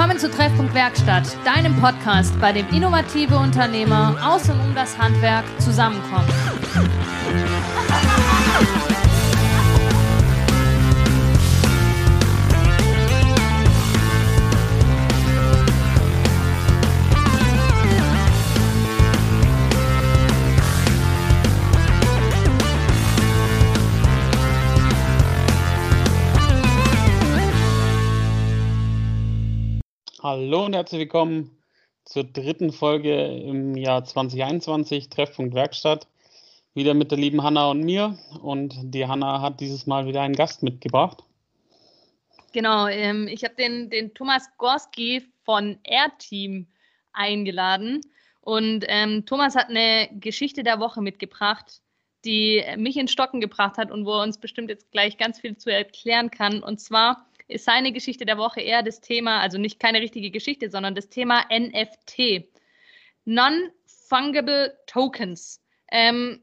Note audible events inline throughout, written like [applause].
Willkommen zu Treffpunkt Werkstatt, deinem Podcast, bei dem innovative Unternehmer aus und um das Handwerk zusammenkommen. Hallo und herzlich willkommen zur dritten Folge im Jahr 2021 Treffpunkt Werkstatt. Wieder mit der lieben Hanna und mir. Und die Hanna hat dieses Mal wieder einen Gast mitgebracht. Genau, ähm, ich habe den, den Thomas Gorski von Airteam eingeladen. Und ähm, Thomas hat eine Geschichte der Woche mitgebracht, die mich in Stocken gebracht hat und wo er uns bestimmt jetzt gleich ganz viel zu erklären kann. Und zwar ist seine Geschichte der Woche eher das Thema, also nicht keine richtige Geschichte, sondern das Thema NFT. Non-Fungible Tokens. Ähm,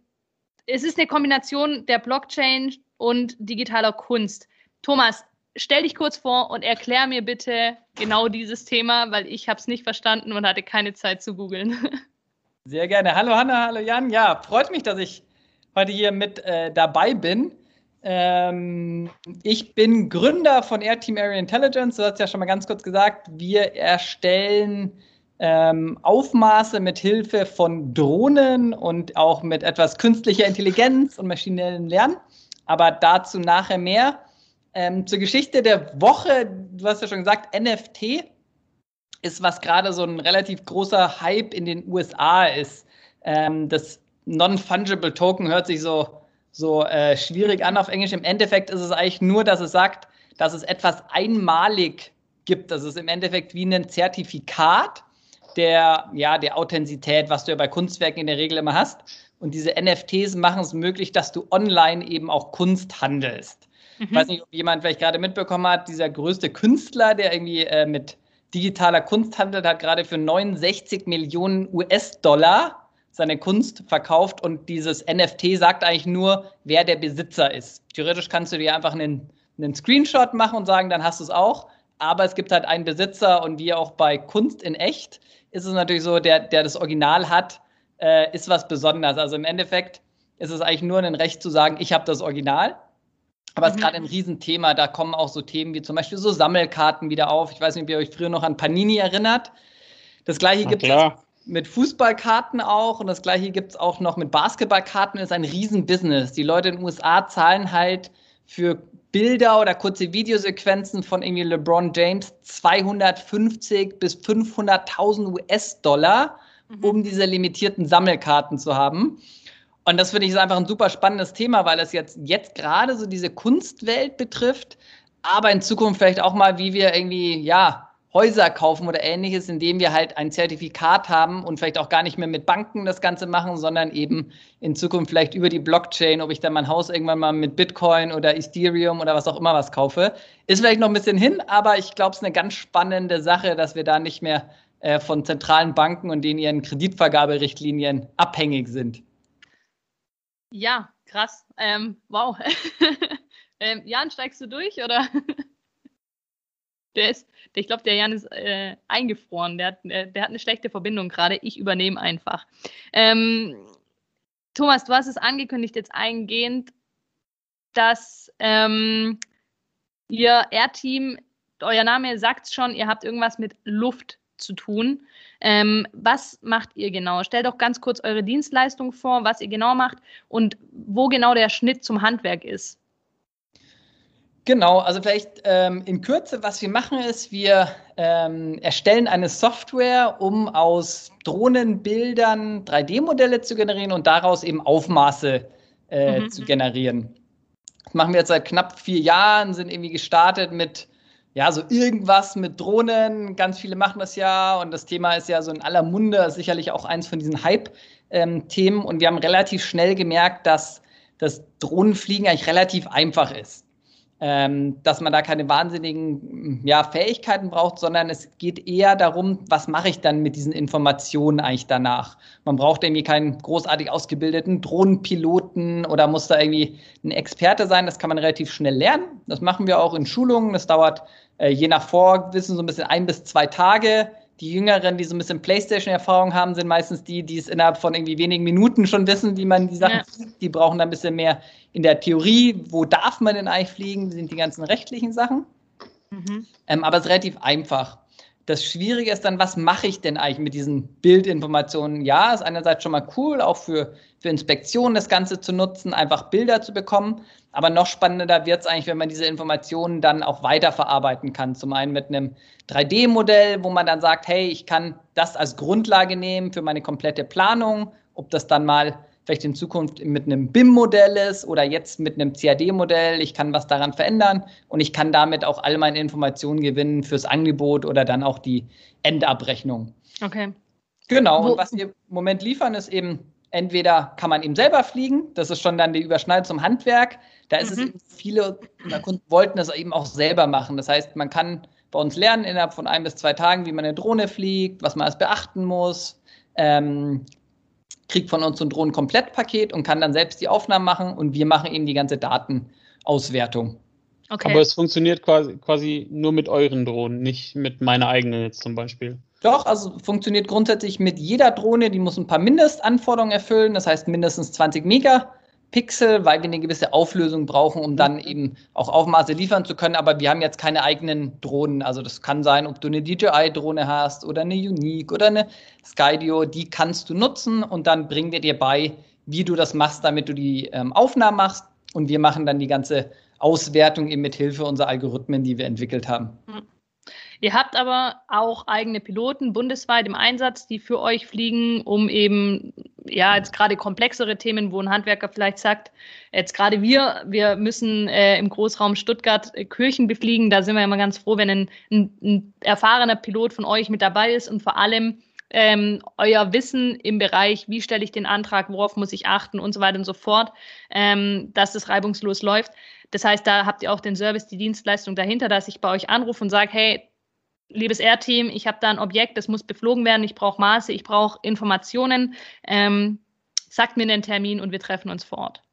es ist eine Kombination der Blockchain und digitaler Kunst. Thomas, stell dich kurz vor und erklär mir bitte genau dieses Thema, weil ich habe es nicht verstanden und hatte keine Zeit zu googeln. Sehr gerne. Hallo Hanna, hallo Jan. Ja, freut mich, dass ich heute hier mit äh, dabei bin. Ähm, ich bin Gründer von Air Team Area Intelligence. Du hast ja schon mal ganz kurz gesagt, wir erstellen ähm, Aufmaße mit Hilfe von Drohnen und auch mit etwas künstlicher Intelligenz und maschinellem Lernen. Aber dazu nachher mehr. Ähm, zur Geschichte der Woche, du hast ja schon gesagt, NFT ist, was gerade so ein relativ großer Hype in den USA ist. Ähm, das Non-Fungible Token hört sich so so äh, schwierig an auf Englisch. Im Endeffekt ist es eigentlich nur, dass es sagt, dass es etwas einmalig gibt. Das ist im Endeffekt wie ein Zertifikat der, ja, der Authentizität, was du ja bei Kunstwerken in der Regel immer hast. Und diese NFTs machen es möglich, dass du online eben auch Kunst handelst. Mhm. Ich weiß nicht, ob jemand vielleicht gerade mitbekommen hat, dieser größte Künstler, der irgendwie äh, mit digitaler Kunst handelt, hat gerade für 69 Millionen US-Dollar seine Kunst verkauft und dieses NFT sagt eigentlich nur, wer der Besitzer ist. Theoretisch kannst du dir einfach einen, einen Screenshot machen und sagen, dann hast du es auch. Aber es gibt halt einen Besitzer und wie auch bei Kunst in echt ist es natürlich so, der, der das Original hat, äh, ist was Besonderes. Also im Endeffekt ist es eigentlich nur ein Recht zu sagen, ich habe das Original. Aber es ist mhm. gerade ein Riesenthema. Da kommen auch so Themen wie zum Beispiel so Sammelkarten wieder auf. Ich weiß nicht, ob ihr euch früher noch an Panini erinnert. Das gleiche gibt es mit Fußballkarten auch und das gleiche gibt es auch noch mit Basketballkarten, ist ein Riesenbusiness. Die Leute in den USA zahlen halt für Bilder oder kurze Videosequenzen von irgendwie LeBron James 250 bis 500.000 US-Dollar, mhm. um diese limitierten Sammelkarten zu haben. Und das finde ich ist einfach ein super spannendes Thema, weil es jetzt, jetzt gerade so diese Kunstwelt betrifft, aber in Zukunft vielleicht auch mal, wie wir irgendwie, ja, Häuser kaufen oder ähnliches, indem wir halt ein Zertifikat haben und vielleicht auch gar nicht mehr mit Banken das Ganze machen, sondern eben in Zukunft vielleicht über die Blockchain, ob ich dann mein Haus irgendwann mal mit Bitcoin oder Ethereum oder was auch immer was kaufe. Ist vielleicht noch ein bisschen hin, aber ich glaube, es ist eine ganz spannende Sache, dass wir da nicht mehr äh, von zentralen Banken und den ihren Kreditvergaberichtlinien abhängig sind. Ja, krass. Ähm, wow. [laughs] ähm, Jan, steigst du durch oder? [laughs] der ist, der, ich glaube, der Jan ist äh, eingefroren. Der hat, äh, der hat eine schlechte Verbindung gerade. Ich übernehme einfach. Ähm, Thomas, du hast es angekündigt jetzt eingehend, dass ähm, ihr Air-Team, euer Name sagt es schon, ihr habt irgendwas mit Luft zu tun. Ähm, was macht ihr genau? Stellt doch ganz kurz eure Dienstleistung vor, was ihr genau macht und wo genau der Schnitt zum Handwerk ist. Genau, also vielleicht ähm, in Kürze, was wir machen ist, wir ähm, erstellen eine Software, um aus Drohnenbildern 3D-Modelle zu generieren und daraus eben Aufmaße äh, mhm. zu generieren. Das machen wir jetzt seit knapp vier Jahren, sind irgendwie gestartet mit ja, so irgendwas mit Drohnen. Ganz viele machen das ja und das Thema ist ja so in aller Munde, sicherlich auch eins von diesen Hype-Themen. Ähm, und wir haben relativ schnell gemerkt, dass das Drohnenfliegen eigentlich relativ einfach ist. Ähm, dass man da keine wahnsinnigen ja, Fähigkeiten braucht, sondern es geht eher darum, was mache ich dann mit diesen Informationen eigentlich danach. Man braucht irgendwie keinen großartig ausgebildeten Drohnenpiloten oder muss da irgendwie ein Experte sein. Das kann man relativ schnell lernen. Das machen wir auch in Schulungen. Das dauert äh, je nach Vorwissen so ein bisschen ein bis zwei Tage die Jüngeren, die so ein bisschen Playstation-Erfahrung haben, sind meistens die, die es innerhalb von irgendwie wenigen Minuten schon wissen, wie man die Sachen ja. fliegt. Die brauchen dann ein bisschen mehr in der Theorie. Wo darf man denn eigentlich fliegen? Sind die ganzen rechtlichen Sachen. Mhm. Ähm, aber es ist relativ einfach. Das Schwierige ist dann, was mache ich denn eigentlich mit diesen Bildinformationen? Ja, ist einerseits schon mal cool, auch für, für Inspektionen das Ganze zu nutzen, einfach Bilder zu bekommen. Aber noch spannender wird es eigentlich, wenn man diese Informationen dann auch weiterverarbeiten kann. Zum einen mit einem 3D-Modell, wo man dann sagt, hey, ich kann das als Grundlage nehmen für meine komplette Planung, ob das dann mal vielleicht in Zukunft mit einem BIM-Modell ist oder jetzt mit einem CAD-Modell. Ich kann was daran verändern und ich kann damit auch all meine Informationen gewinnen fürs Angebot oder dann auch die Endabrechnung. Okay. Genau, Wo und was wir im Moment liefern, ist eben, entweder kann man eben selber fliegen, das ist schon dann die Überschneidung zum Handwerk. Da ist mhm. es eben viele Kunden wollten das eben auch selber machen. Das heißt, man kann bei uns lernen innerhalb von ein bis zwei Tagen, wie man eine Drohne fliegt, was man alles beachten muss. Ähm, kriegt von uns so ein Drohnen-Komplettpaket und kann dann selbst die Aufnahmen machen und wir machen eben die ganze Datenauswertung. Okay. Aber es funktioniert quasi, quasi nur mit euren Drohnen, nicht mit meiner eigenen jetzt zum Beispiel. Doch, also funktioniert grundsätzlich mit jeder Drohne, die muss ein paar Mindestanforderungen erfüllen, das heißt mindestens 20 Mega Pixel, weil wir eine gewisse Auflösung brauchen, um dann eben auch Aufmaße liefern zu können. Aber wir haben jetzt keine eigenen Drohnen. Also das kann sein, ob du eine DJI-Drohne hast oder eine Unique oder eine Skydio. Die kannst du nutzen und dann bringen wir dir bei, wie du das machst, damit du die ähm, Aufnahmen machst. Und wir machen dann die ganze Auswertung eben mit Hilfe unserer Algorithmen, die wir entwickelt haben. Mhm. Ihr habt aber auch eigene Piloten bundesweit im Einsatz, die für euch fliegen, um eben, ja, jetzt gerade komplexere Themen, wo ein Handwerker vielleicht sagt, jetzt gerade wir, wir müssen äh, im Großraum Stuttgart äh, Kirchen befliegen. Da sind wir immer ganz froh, wenn ein, ein, ein erfahrener Pilot von euch mit dabei ist und vor allem ähm, euer Wissen im Bereich, wie stelle ich den Antrag, worauf muss ich achten und so weiter und so fort, ähm, dass das reibungslos läuft. Das heißt, da habt ihr auch den Service, die Dienstleistung dahinter, dass ich bei euch anrufe und sage, hey, liebes R-Team, ich habe da ein Objekt, das muss beflogen werden, ich brauche Maße, ich brauche Informationen. Ähm, sagt mir einen Termin und wir treffen uns vor Ort.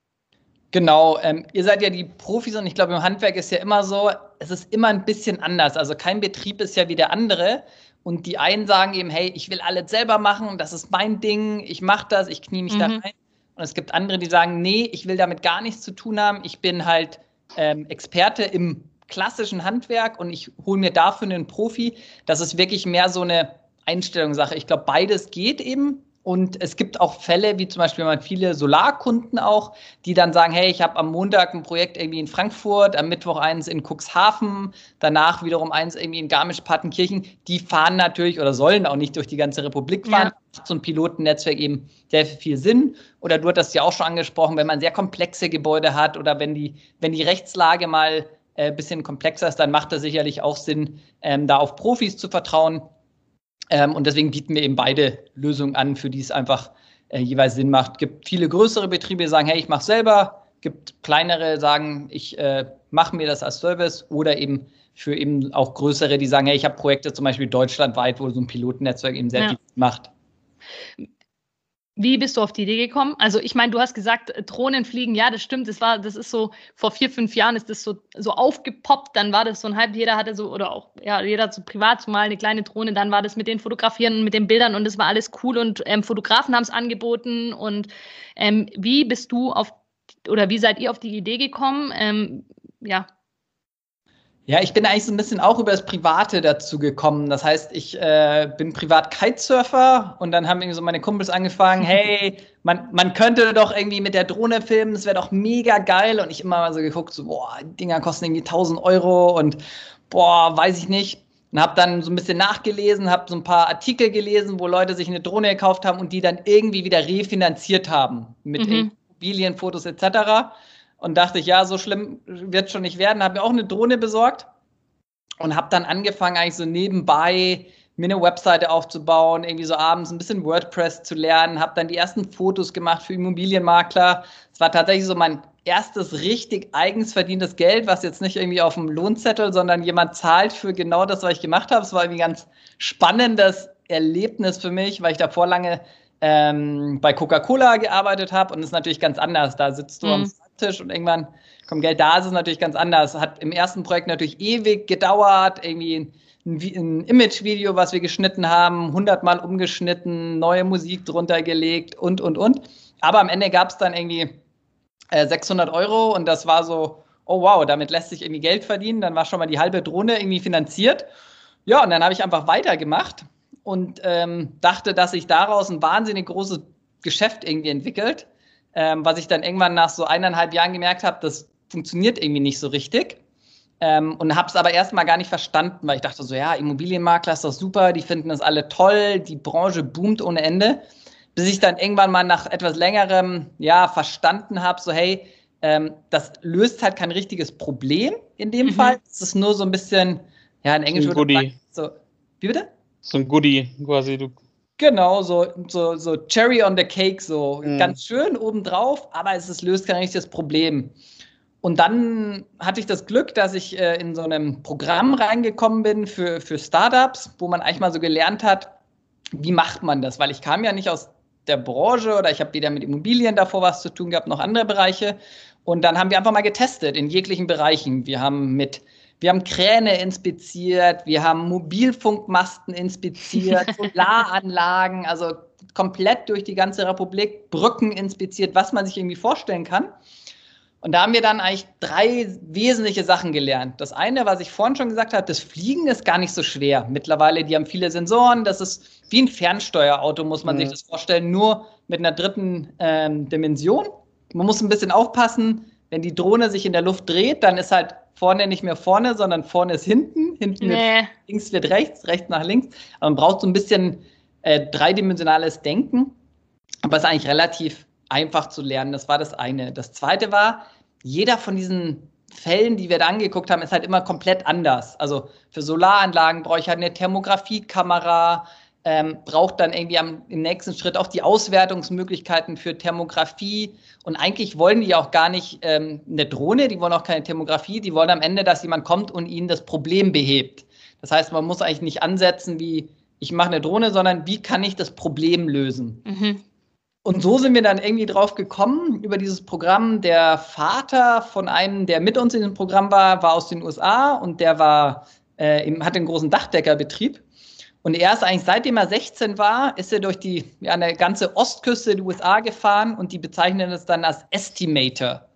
Genau, ähm, ihr seid ja die Profis und ich glaube, im Handwerk ist ja immer so, es ist immer ein bisschen anders. Also kein Betrieb ist ja wie der andere. Und die einen sagen eben, hey, ich will alles selber machen, das ist mein Ding, ich mache das, ich knie mich mhm. da rein. Und es gibt andere, die sagen, nee, ich will damit gar nichts zu tun haben, ich bin halt ähm, Experte im klassischen Handwerk und ich hole mir dafür einen Profi. Das ist wirklich mehr so eine Einstellungssache. Ich glaube, beides geht eben. Und es gibt auch Fälle, wie zum Beispiel mal viele Solarkunden auch, die dann sagen, hey, ich habe am Montag ein Projekt irgendwie in Frankfurt, am Mittwoch eins in Cuxhaven, danach wiederum eins irgendwie in Garmisch-Partenkirchen. Die fahren natürlich oder sollen auch nicht durch die ganze Republik fahren. Ja. So ein Pilotennetzwerk eben sehr viel Sinn. Oder du hattest ja auch schon angesprochen, wenn man sehr komplexe Gebäude hat oder wenn die, wenn die Rechtslage mal äh, bisschen komplexer ist, dann macht es sicherlich auch Sinn, ähm, da auf Profis zu vertrauen. Ähm, und deswegen bieten wir eben beide Lösungen an, für die es einfach äh, jeweils Sinn macht. Es gibt viele größere Betriebe, die sagen, hey, ich mache selber. Es gibt kleinere, sagen, ich äh, mache mir das als Service oder eben für eben auch größere, die sagen, hey, ich habe Projekte zum Beispiel deutschlandweit, wo so ein Pilotennetzwerk eben sehr ja. viel macht. Wie bist du auf die Idee gekommen? Also ich meine, du hast gesagt, äh, Drohnen fliegen, ja, das stimmt, das war, das ist so, vor vier, fünf Jahren ist das so, so aufgepoppt, dann war das so ein Hype, jeder hatte so, oder auch, ja, jeder so privat mal eine kleine Drohne, dann war das mit den Fotografieren und mit den Bildern und das war alles cool. Und ähm, Fotografen haben es angeboten. Und ähm, wie bist du auf, oder wie seid ihr auf die Idee gekommen? Ähm, ja, ja, ich bin eigentlich so ein bisschen auch über das Private dazu gekommen. Das heißt, ich äh, bin privat Kitesurfer und dann haben irgendwie so meine Kumpels angefangen, [laughs] hey, man, man könnte doch irgendwie mit der Drohne filmen, das wäre doch mega geil. Und ich immer mal so geguckt, so, boah, die Dinger kosten irgendwie 1000 Euro und boah, weiß ich nicht. Und habe dann so ein bisschen nachgelesen, habe so ein paar Artikel gelesen, wo Leute sich eine Drohne gekauft haben und die dann irgendwie wieder refinanziert haben mit mhm. Immobilienfotos etc und dachte ich, ja, so schlimm wird schon nicht werden. Habe mir auch eine Drohne besorgt und habe dann angefangen, eigentlich so nebenbei mir eine Webseite aufzubauen, irgendwie so abends ein bisschen WordPress zu lernen, habe dann die ersten Fotos gemacht für Immobilienmakler. Es war tatsächlich so mein erstes richtig eigens verdientes Geld, was jetzt nicht irgendwie auf dem Lohnzettel, sondern jemand zahlt für genau das, was ich gemacht habe. Es war irgendwie ein ganz spannendes Erlebnis für mich, weil ich davor lange ähm, bei Coca-Cola gearbeitet habe und es ist natürlich ganz anders. Da sitzt du mhm. am Schreibtisch und irgendwann kommt Geld. Da ist es natürlich ganz anders. Hat im ersten Projekt natürlich ewig gedauert, irgendwie ein, ein Image-Video, was wir geschnitten haben, hundertmal umgeschnitten, neue Musik drunter gelegt und, und, und. Aber am Ende gab es dann irgendwie äh, 600 Euro und das war so, oh wow, damit lässt sich irgendwie Geld verdienen. Dann war schon mal die halbe Drohne irgendwie finanziert. Ja, und dann habe ich einfach weitergemacht und ähm, dachte, dass sich daraus ein wahnsinnig großes Geschäft irgendwie entwickelt, ähm, was ich dann irgendwann nach so eineinhalb Jahren gemerkt habe, das funktioniert irgendwie nicht so richtig. Ähm, und habe es aber erstmal gar nicht verstanden, weil ich dachte so, ja, Immobilienmakler ist doch super, die finden das alle toll, die Branche boomt ohne Ende. Bis ich dann irgendwann mal nach etwas längerem, ja, verstanden habe, so, hey, ähm, das löst halt kein richtiges Problem in dem mhm. Fall. Es ist nur so ein bisschen, ja, in Englisch würde man so, wie bitte? So ein Goodie quasi. Du Genau, so, so, so Cherry on the Cake, so mhm. ganz schön obendrauf, aber es ist, löst kein richtiges Problem. Und dann hatte ich das Glück, dass ich äh, in so einem Programm reingekommen bin für, für Startups, wo man eigentlich mal so gelernt hat, wie macht man das? Weil ich kam ja nicht aus der Branche oder ich habe weder mit Immobilien davor was zu tun gehabt, noch andere Bereiche. Und dann haben wir einfach mal getestet in jeglichen Bereichen. Wir haben mit wir haben Kräne inspiziert, wir haben Mobilfunkmasten inspiziert, [laughs] Solaranlagen, also komplett durch die ganze Republik, Brücken inspiziert, was man sich irgendwie vorstellen kann. Und da haben wir dann eigentlich drei wesentliche Sachen gelernt. Das eine, was ich vorhin schon gesagt habe, das Fliegen ist gar nicht so schwer. Mittlerweile, die haben viele Sensoren, das ist wie ein Fernsteuerauto, muss man mhm. sich das vorstellen, nur mit einer dritten ähm, Dimension. Man muss ein bisschen aufpassen, wenn die Drohne sich in der Luft dreht, dann ist halt vorne nicht mehr vorne, sondern vorne ist hinten, hinten nee. wird, links wird rechts, rechts nach links. Aber man braucht so ein bisschen äh, dreidimensionales Denken, aber es ist eigentlich relativ einfach zu lernen. Das war das eine. Das zweite war, jeder von diesen Fällen, die wir da angeguckt haben, ist halt immer komplett anders. Also für Solaranlagen brauche ich halt eine Thermografiekamera, ähm, braucht dann irgendwie am, im nächsten Schritt auch die Auswertungsmöglichkeiten für Thermografie. Und eigentlich wollen die auch gar nicht ähm, eine Drohne, die wollen auch keine Thermografie, die wollen am Ende, dass jemand kommt und ihnen das Problem behebt. Das heißt, man muss eigentlich nicht ansetzen, wie ich mache eine Drohne, sondern wie kann ich das Problem lösen. Mhm. Und so sind wir dann irgendwie drauf gekommen über dieses Programm. Der Vater von einem, der mit uns in dem Programm war, war aus den USA und der war, äh, hat einen großen Dachdeckerbetrieb. Und er ist eigentlich, seitdem er 16 war, ist er durch die ja, eine ganze Ostküste der USA gefahren und die bezeichnen es dann als Estimator.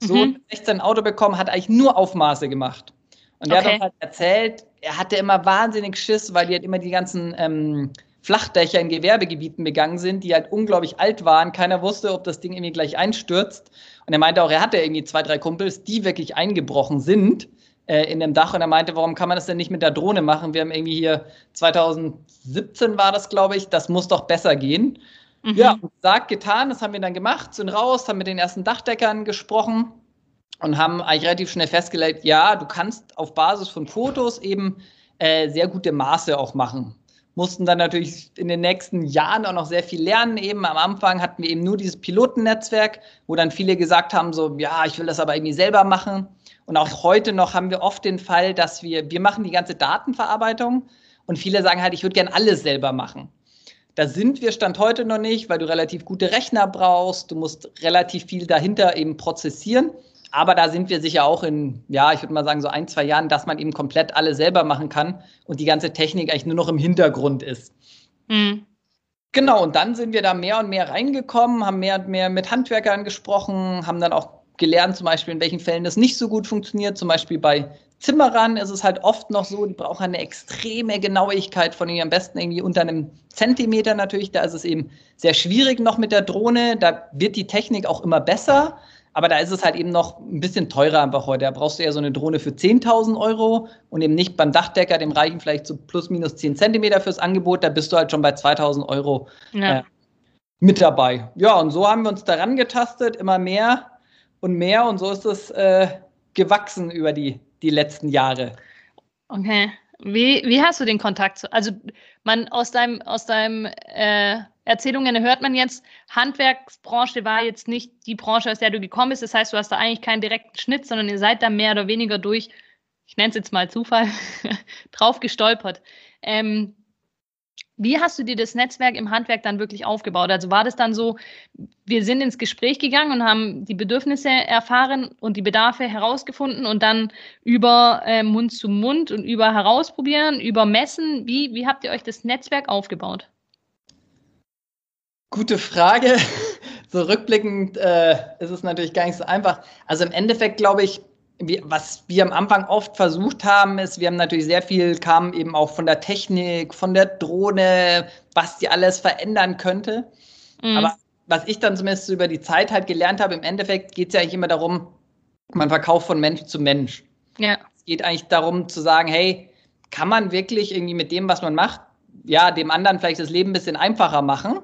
So mhm. 16 Auto bekommen, hat eigentlich nur Aufmaße gemacht. Und er okay. hat uns halt erzählt, er hatte immer wahnsinnig Schiss, weil die halt immer die ganzen ähm, Flachdächer in Gewerbegebieten begangen sind, die halt unglaublich alt waren. Keiner wusste, ob das Ding irgendwie gleich einstürzt. Und er meinte auch, er hatte irgendwie zwei, drei Kumpels, die wirklich eingebrochen sind äh, in dem Dach. Und er meinte, warum kann man das denn nicht mit der Drohne machen? Wir haben irgendwie hier 2017 war das, glaube ich, das muss doch besser gehen. Mhm. Ja, sagt, getan, das haben wir dann gemacht, sind raus, haben mit den ersten Dachdeckern gesprochen und haben eigentlich relativ schnell festgelegt, ja, du kannst auf Basis von Fotos eben äh, sehr gute Maße auch machen mussten dann natürlich in den nächsten Jahren auch noch sehr viel lernen. Eben am Anfang hatten wir eben nur dieses Pilotennetzwerk, wo dann viele gesagt haben, so, ja, ich will das aber irgendwie selber machen. Und auch heute noch haben wir oft den Fall, dass wir, wir machen die ganze Datenverarbeitung und viele sagen halt, ich würde gern alles selber machen. Da sind wir Stand heute noch nicht, weil du relativ gute Rechner brauchst, du musst relativ viel dahinter eben prozessieren. Aber da sind wir sicher auch in, ja, ich würde mal sagen, so ein, zwei Jahren, dass man eben komplett alles selber machen kann und die ganze Technik eigentlich nur noch im Hintergrund ist. Mhm. Genau, und dann sind wir da mehr und mehr reingekommen, haben mehr und mehr mit Handwerkern gesprochen, haben dann auch gelernt, zum Beispiel, in welchen Fällen das nicht so gut funktioniert. Zum Beispiel bei Zimmerern ist es halt oft noch so, die brauchen eine extreme Genauigkeit von ihnen, am besten irgendwie unter einem Zentimeter natürlich. Da ist es eben sehr schwierig noch mit der Drohne. Da wird die Technik auch immer besser. Aber da ist es halt eben noch ein bisschen teurer einfach heute. Da brauchst du ja so eine Drohne für 10.000 Euro und eben nicht beim Dachdecker, dem reichen vielleicht so plus minus 10 Zentimeter fürs Angebot. Da bist du halt schon bei 2.000 Euro ja. äh, mit dabei. Ja, und so haben wir uns daran getastet, immer mehr und mehr. Und so ist es äh, gewachsen über die, die letzten Jahre. Okay. Wie, wie hast du den Kontakt zu? Also man aus deinem aus deinem äh, Erzählungen hört man jetzt, Handwerksbranche war jetzt nicht die Branche, aus der du gekommen bist. Das heißt, du hast da eigentlich keinen direkten Schnitt, sondern ihr seid da mehr oder weniger durch, ich nenne es jetzt mal Zufall, [laughs] drauf gestolpert. Ähm, wie hast du dir das Netzwerk im Handwerk dann wirklich aufgebaut? Also war das dann so, wir sind ins Gespräch gegangen und haben die Bedürfnisse erfahren und die Bedarfe herausgefunden und dann über äh, Mund zu Mund und über Herausprobieren, über Messen, wie, wie habt ihr euch das Netzwerk aufgebaut? Gute Frage. [laughs] So rückblickend äh, ist es natürlich gar nicht so einfach. Also im Endeffekt glaube ich, wir, was wir am Anfang oft versucht haben, ist, wir haben natürlich sehr viel, kam eben auch von der Technik, von der Drohne, was die alles verändern könnte. Mhm. Aber was ich dann zumindest über die Zeit halt gelernt habe, im Endeffekt geht es ja eigentlich immer darum, man verkauft von Mensch zu Mensch. Ja. Es geht eigentlich darum zu sagen, hey, kann man wirklich irgendwie mit dem, was man macht, ja, dem anderen vielleicht das Leben ein bisschen einfacher machen?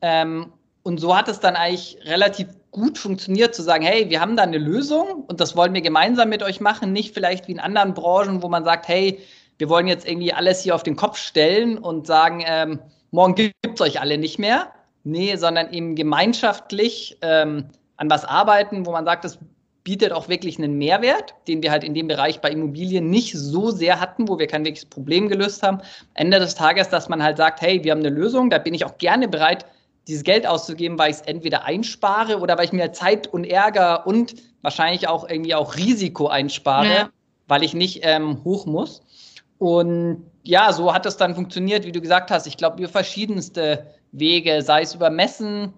Ähm, und so hat es dann eigentlich relativ gut funktioniert, zu sagen, hey, wir haben da eine Lösung und das wollen wir gemeinsam mit euch machen, nicht vielleicht wie in anderen Branchen, wo man sagt, hey, wir wollen jetzt irgendwie alles hier auf den Kopf stellen und sagen, ähm, morgen gibt es euch alle nicht mehr. Nee, sondern eben gemeinschaftlich ähm, an was arbeiten, wo man sagt, das bietet auch wirklich einen Mehrwert, den wir halt in dem Bereich bei Immobilien nicht so sehr hatten, wo wir kein wirkliches Problem gelöst haben. Ende des Tages, dass man halt sagt, hey, wir haben eine Lösung, da bin ich auch gerne bereit, dieses Geld auszugeben, weil ich es entweder einspare oder weil ich mir Zeit und Ärger und wahrscheinlich auch irgendwie auch Risiko einspare, ja. weil ich nicht ähm, hoch muss. Und ja, so hat es dann funktioniert, wie du gesagt hast. Ich glaube, über verschiedenste Wege, sei es über Messen,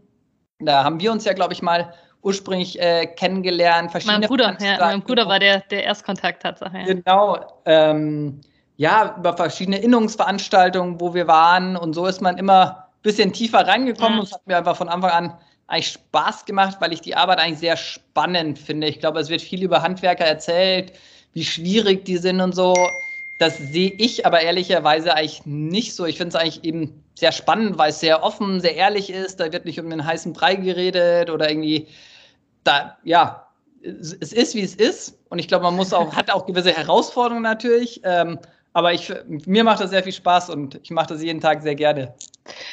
da haben wir uns ja, glaube ich, mal ursprünglich äh, kennengelernt. Mein Bruder, ja, mein Bruder war der, der Erstkontakt Tatsache. Ja. Genau. Ähm, ja, über verschiedene Innungsveranstaltungen, wo wir waren. Und so ist man immer bisschen tiefer reingekommen ja. und es hat mir einfach von Anfang an eigentlich Spaß gemacht, weil ich die Arbeit eigentlich sehr spannend finde. Ich glaube, es wird viel über Handwerker erzählt, wie schwierig die sind und so. Das sehe ich aber ehrlicherweise eigentlich nicht so. Ich finde es eigentlich eben sehr spannend, weil es sehr offen, sehr ehrlich ist. Da wird nicht um den heißen Brei geredet oder irgendwie da, ja, es ist, wie es ist. Und ich glaube, man muss auch, hat auch gewisse Herausforderungen natürlich. Ähm, aber ich, mir macht das sehr viel Spaß und ich mache das jeden Tag sehr gerne.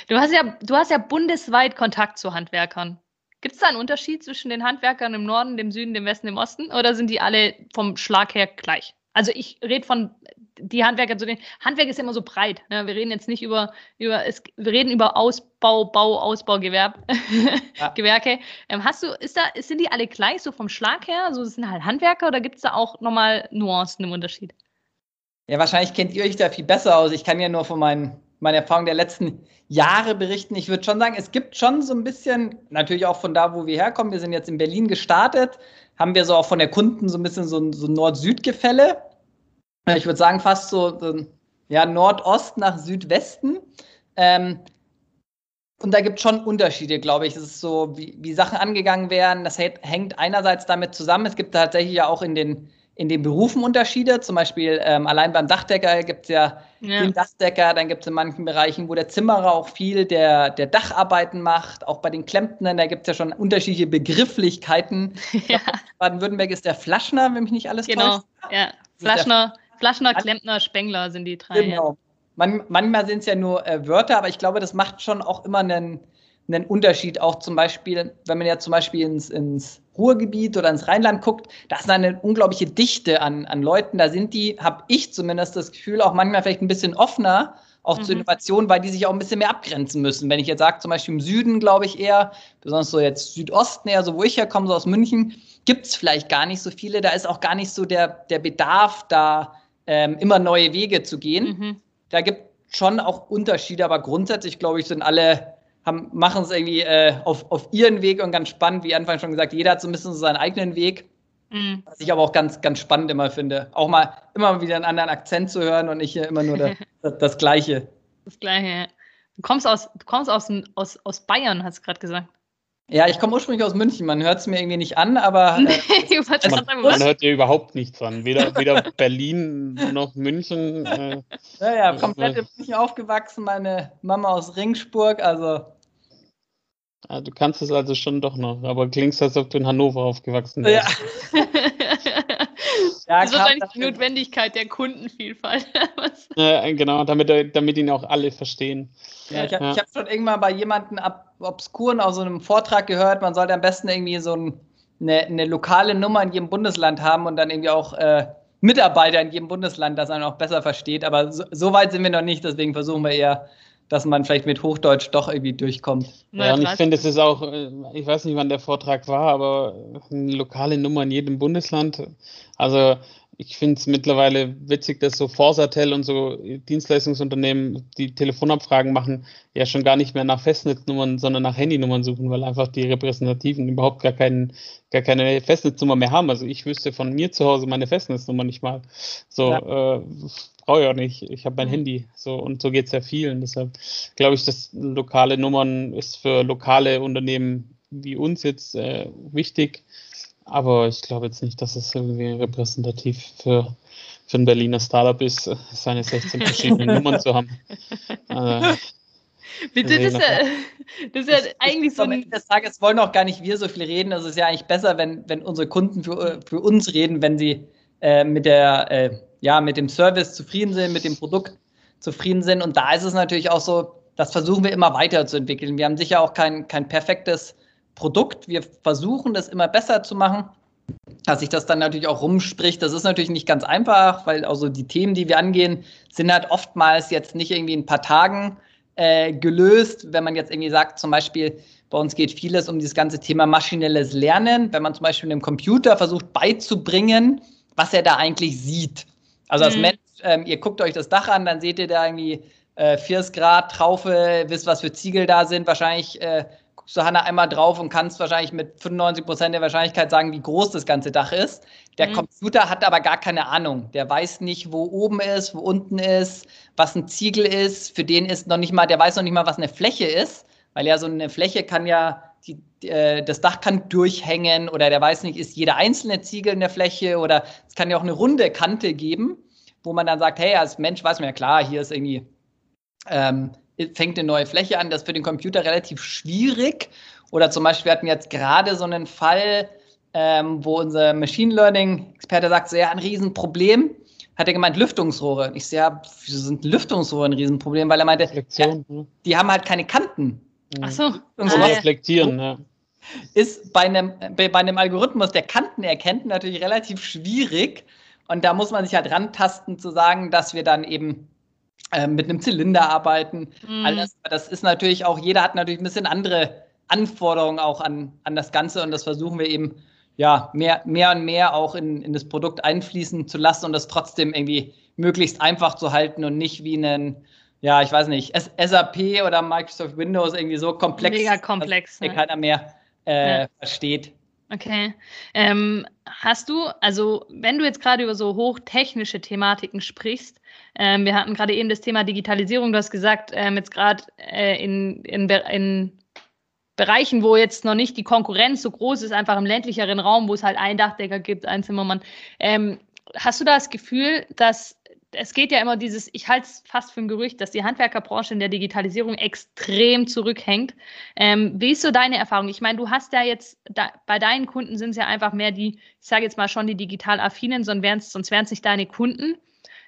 Du hast ja, du hast ja bundesweit Kontakt zu Handwerkern. Gibt es da einen Unterschied zwischen den Handwerkern im Norden, dem Süden, dem Westen, dem Osten? Oder sind die alle vom Schlag her gleich? Also ich rede von die Handwerker zu den. Handwerk ist immer so breit. Ne? Wir reden jetzt nicht über, über es, wir reden über Ausbau, Bau, Ausbaugewerbe. [laughs] Ja. Gewerke. Ähm, hast du, ist da, sind die alle gleich so vom Schlag her? Also sind halt Handwerker oder gibt es da auch nochmal Nuancen im Unterschied? Ja, wahrscheinlich kennt ihr euch da viel besser aus. Ich kann ja nur von meinen, meiner Erfahrung der letzten Jahre berichten. Ich würde schon sagen, es gibt schon so ein bisschen, natürlich auch von da, wo wir herkommen. Wir sind jetzt in Berlin gestartet, haben wir so auch von der Kunden so ein bisschen so ein, so Nord-Süd-Gefälle. Ich würde sagen, fast so, so ja, Nordost nach Südwesten. Ähm, und da gibt es schon Unterschiede, glaube ich. Es ist so, wie, wie Sachen angegangen werden. Das hängt einerseits damit zusammen. Es gibt tatsächlich ja auch in den in den Berufen Unterschiede. Zum Beispiel ähm, allein beim Dachdecker gibt es ja, ja, den Dachdecker, dann gibt es in manchen Bereichen, wo der Zimmerer auch viel der, der Dacharbeiten macht, auch bei den Klempnern, da gibt es ja schon unterschiedliche Begrifflichkeiten. [laughs] Ja. Baden-Württemberg ist der Flaschner, wenn mich nicht alles genau. täuscht. Genau, ja. Flaschner, Flaschner, Klempner, Spengler sind die drei. Genau. Man, manchmal sind es ja nur äh, Wörter, aber ich glaube, das macht schon auch immer einen, einen Unterschied. Auch zum Beispiel, wenn man ja zum Beispiel ins, ins Ruhrgebiet oder ins Rheinland guckt, da ist eine unglaubliche Dichte an, an Leuten. Da sind die, habe ich zumindest das Gefühl, auch manchmal vielleicht ein bisschen offener, auch mhm. zu Innovationen, weil die sich auch ein bisschen mehr abgrenzen müssen. Wenn ich jetzt sage, zum Beispiel im Süden, glaube ich eher, besonders so jetzt Südosten eher, so wo ich herkomme, so aus München, gibt es vielleicht gar nicht so viele. Da ist auch gar nicht so der, der Bedarf, da ähm, immer neue Wege zu gehen. Mhm. Da gibt schon auch Unterschiede, aber grundsätzlich, glaube ich, sind alle machen es irgendwie äh, auf, auf ihren Weg und ganz spannend, wie Anfang schon gesagt, jeder hat so ein bisschen so seinen eigenen Weg. Mhm. Was ich aber auch ganz, ganz spannend immer finde. Auch mal immer wieder einen anderen Akzent zu hören und nicht hier immer nur das, [laughs] das, das Gleiche. Das Gleiche, ja. Du kommst aus, du kommst aus, aus, aus Bayern, hast du gerade gesagt. Ja, ich komme ursprünglich aus München. Man hört es mir irgendwie nicht an, aber. Äh, [laughs] man, man, hört dir überhaupt nichts an. Weder, [laughs] weder Berlin noch München. Äh, ja, ja, komplett in München aufgewachsen. Meine Mama aus Ringsburg, also. Ah, du kannst es also schon doch noch, aber klingst, als ob du in Hannover aufgewachsen wärst. Ja. [laughs] Ja, das ist wahrscheinlich die Notwendigkeit der Kundenvielfalt. [laughs] ja, genau, damit, damit ihn auch alle verstehen. Ja, ich habe ja. hab schon irgendwann bei jemandem ab obskuren aus so einem Vortrag gehört, man sollte am besten irgendwie so ein, eine, eine, lokale Nummer in jedem Bundesland haben und dann irgendwie auch äh, Mitarbeiter in jedem Bundesland, das man auch besser versteht. Aber so, so, weit sind wir noch nicht, deswegen versuchen wir eher, dass man vielleicht mit Hochdeutsch doch irgendwie durchkommt. Ja, und ich finde, es ist auch, äh, ich weiß nicht, wann der Vortrag war, aber eine lokale Nummer in jedem Bundesland. Also ich finde es mittlerweile witzig, dass so Forsatel und so Dienstleistungsunternehmen, die Telefonabfragen machen, ja schon gar nicht mehr nach Festnetznummern, sondern nach Handynummern suchen, weil einfach die Repräsentativen überhaupt gar, keinen, gar keine Festnetznummer mehr haben. Also ich wüsste von mir zu Hause meine Festnetznummer nicht mal. So, ja. äh, brauche ich auch nicht. Ich habe mein mhm. Handy. So, und so geht es ja vielen. Deshalb glaube ich, dass lokale Nummern ist für lokale Unternehmen wie uns jetzt äh, wichtig aber ich glaube jetzt nicht, dass es irgendwie repräsentativ für, für ein Berliner Startup ist, seine 16 verschiedenen [laughs] Nummern zu haben. Also, Bitte, das, ist ja, das ist ja eigentlich so. Am Ende des Tages wollen auch gar nicht wir so viel reden. Es ist ja eigentlich besser, wenn, wenn unsere Kunden für, für uns reden, wenn sie äh, mit, der, äh, ja, mit dem Service zufrieden sind, mit dem Produkt zufrieden sind. Und da ist es natürlich auch so, das versuchen wir immer weiterzuentwickeln. Wir haben sicher auch kein, kein perfektes Produkt. Wir versuchen das immer besser zu machen. Dass sich das dann natürlich auch rumspricht, das ist natürlich nicht ganz einfach, weil also die Themen, die wir angehen, sind halt oftmals jetzt nicht irgendwie in ein paar Tagen äh, gelöst. Wenn man jetzt irgendwie sagt, zum Beispiel, bei uns geht vieles um dieses ganze Thema maschinelles Lernen. Wenn man zum Beispiel einem Computer versucht beizubringen, was er da eigentlich sieht. Also als mhm. Mensch, ähm, ihr guckt euch das Dach an, dann seht ihr da irgendwie äh, 40 Grad Traufe, wisst, was für Ziegel da sind, wahrscheinlich äh, guckst du Hanna einmal drauf und kannst wahrscheinlich mit 95 Prozent der Wahrscheinlichkeit sagen, wie groß das ganze Dach ist. Der mhm. Computer hat aber gar keine Ahnung. Der weiß nicht, wo oben ist, wo unten ist, was ein Ziegel ist. Für den ist noch nicht mal, der weiß noch nicht mal, was eine Fläche ist, weil ja so eine Fläche kann ja äh, das Dach kann durchhängen oder der weiß nicht, ist jeder einzelne Ziegel in der Fläche oder es kann ja auch eine runde Kante geben, wo man dann sagt, hey, als Mensch weiß man ja klar, hier ist irgendwie ähm, fängt eine neue Fläche an. Das ist für den Computer relativ schwierig. Oder zum Beispiel, wir hatten jetzt gerade so einen Fall, ähm, wo unser Machine Learning-Experte sagt, so ja, ein Riesenproblem. Hat er gemeint, Lüftungsrohre. Ich sehe, ja, wieso sind Lüftungsrohre ein Riesenproblem? Weil er meinte, ja, die haben halt keine Kanten. Ach so. Und ah, reflektieren, ja. Ist bei einem, bei einem Algorithmus, der Kanten erkennt, natürlich relativ schwierig. Und da muss man sich halt rantasten, zu sagen, dass wir dann eben äh, mit einem Zylinder arbeiten. Mhm. Alles, das ist natürlich auch, jeder hat natürlich ein bisschen andere Anforderungen auch an, an das Ganze und das versuchen wir eben ja, mehr, mehr und mehr auch in, in das Produkt einfließen zu lassen und das trotzdem irgendwie möglichst einfach zu halten und nicht wie einen, ja, ich weiß nicht, SAP oder Microsoft Windows irgendwie so komplex, Mega komplex, dass ne? keiner mehr äh, ja. versteht. Okay. Ähm, hast du, also wenn du jetzt gerade über so hochtechnische Thematiken sprichst, ähm, wir hatten gerade eben das Thema Digitalisierung, du hast gesagt, ähm, jetzt gerade äh, in, in, in Bereichen, wo jetzt noch nicht die Konkurrenz so groß ist, einfach im ländlicheren Raum, wo es halt einen Dachdecker gibt, einen Zimmermann. Ähm, hast du da das Gefühl, dass es geht ja immer dieses, ich halte es fast für ein Gerücht, dass die Handwerkerbranche in der Digitalisierung extrem zurückhängt. Ähm, wie ist so deine Erfahrung? Ich meine, du hast ja jetzt, da, bei deinen Kunden sind es ja einfach mehr die, ich sage jetzt mal schon die digital affinen, sonst wären es nicht deine Kunden.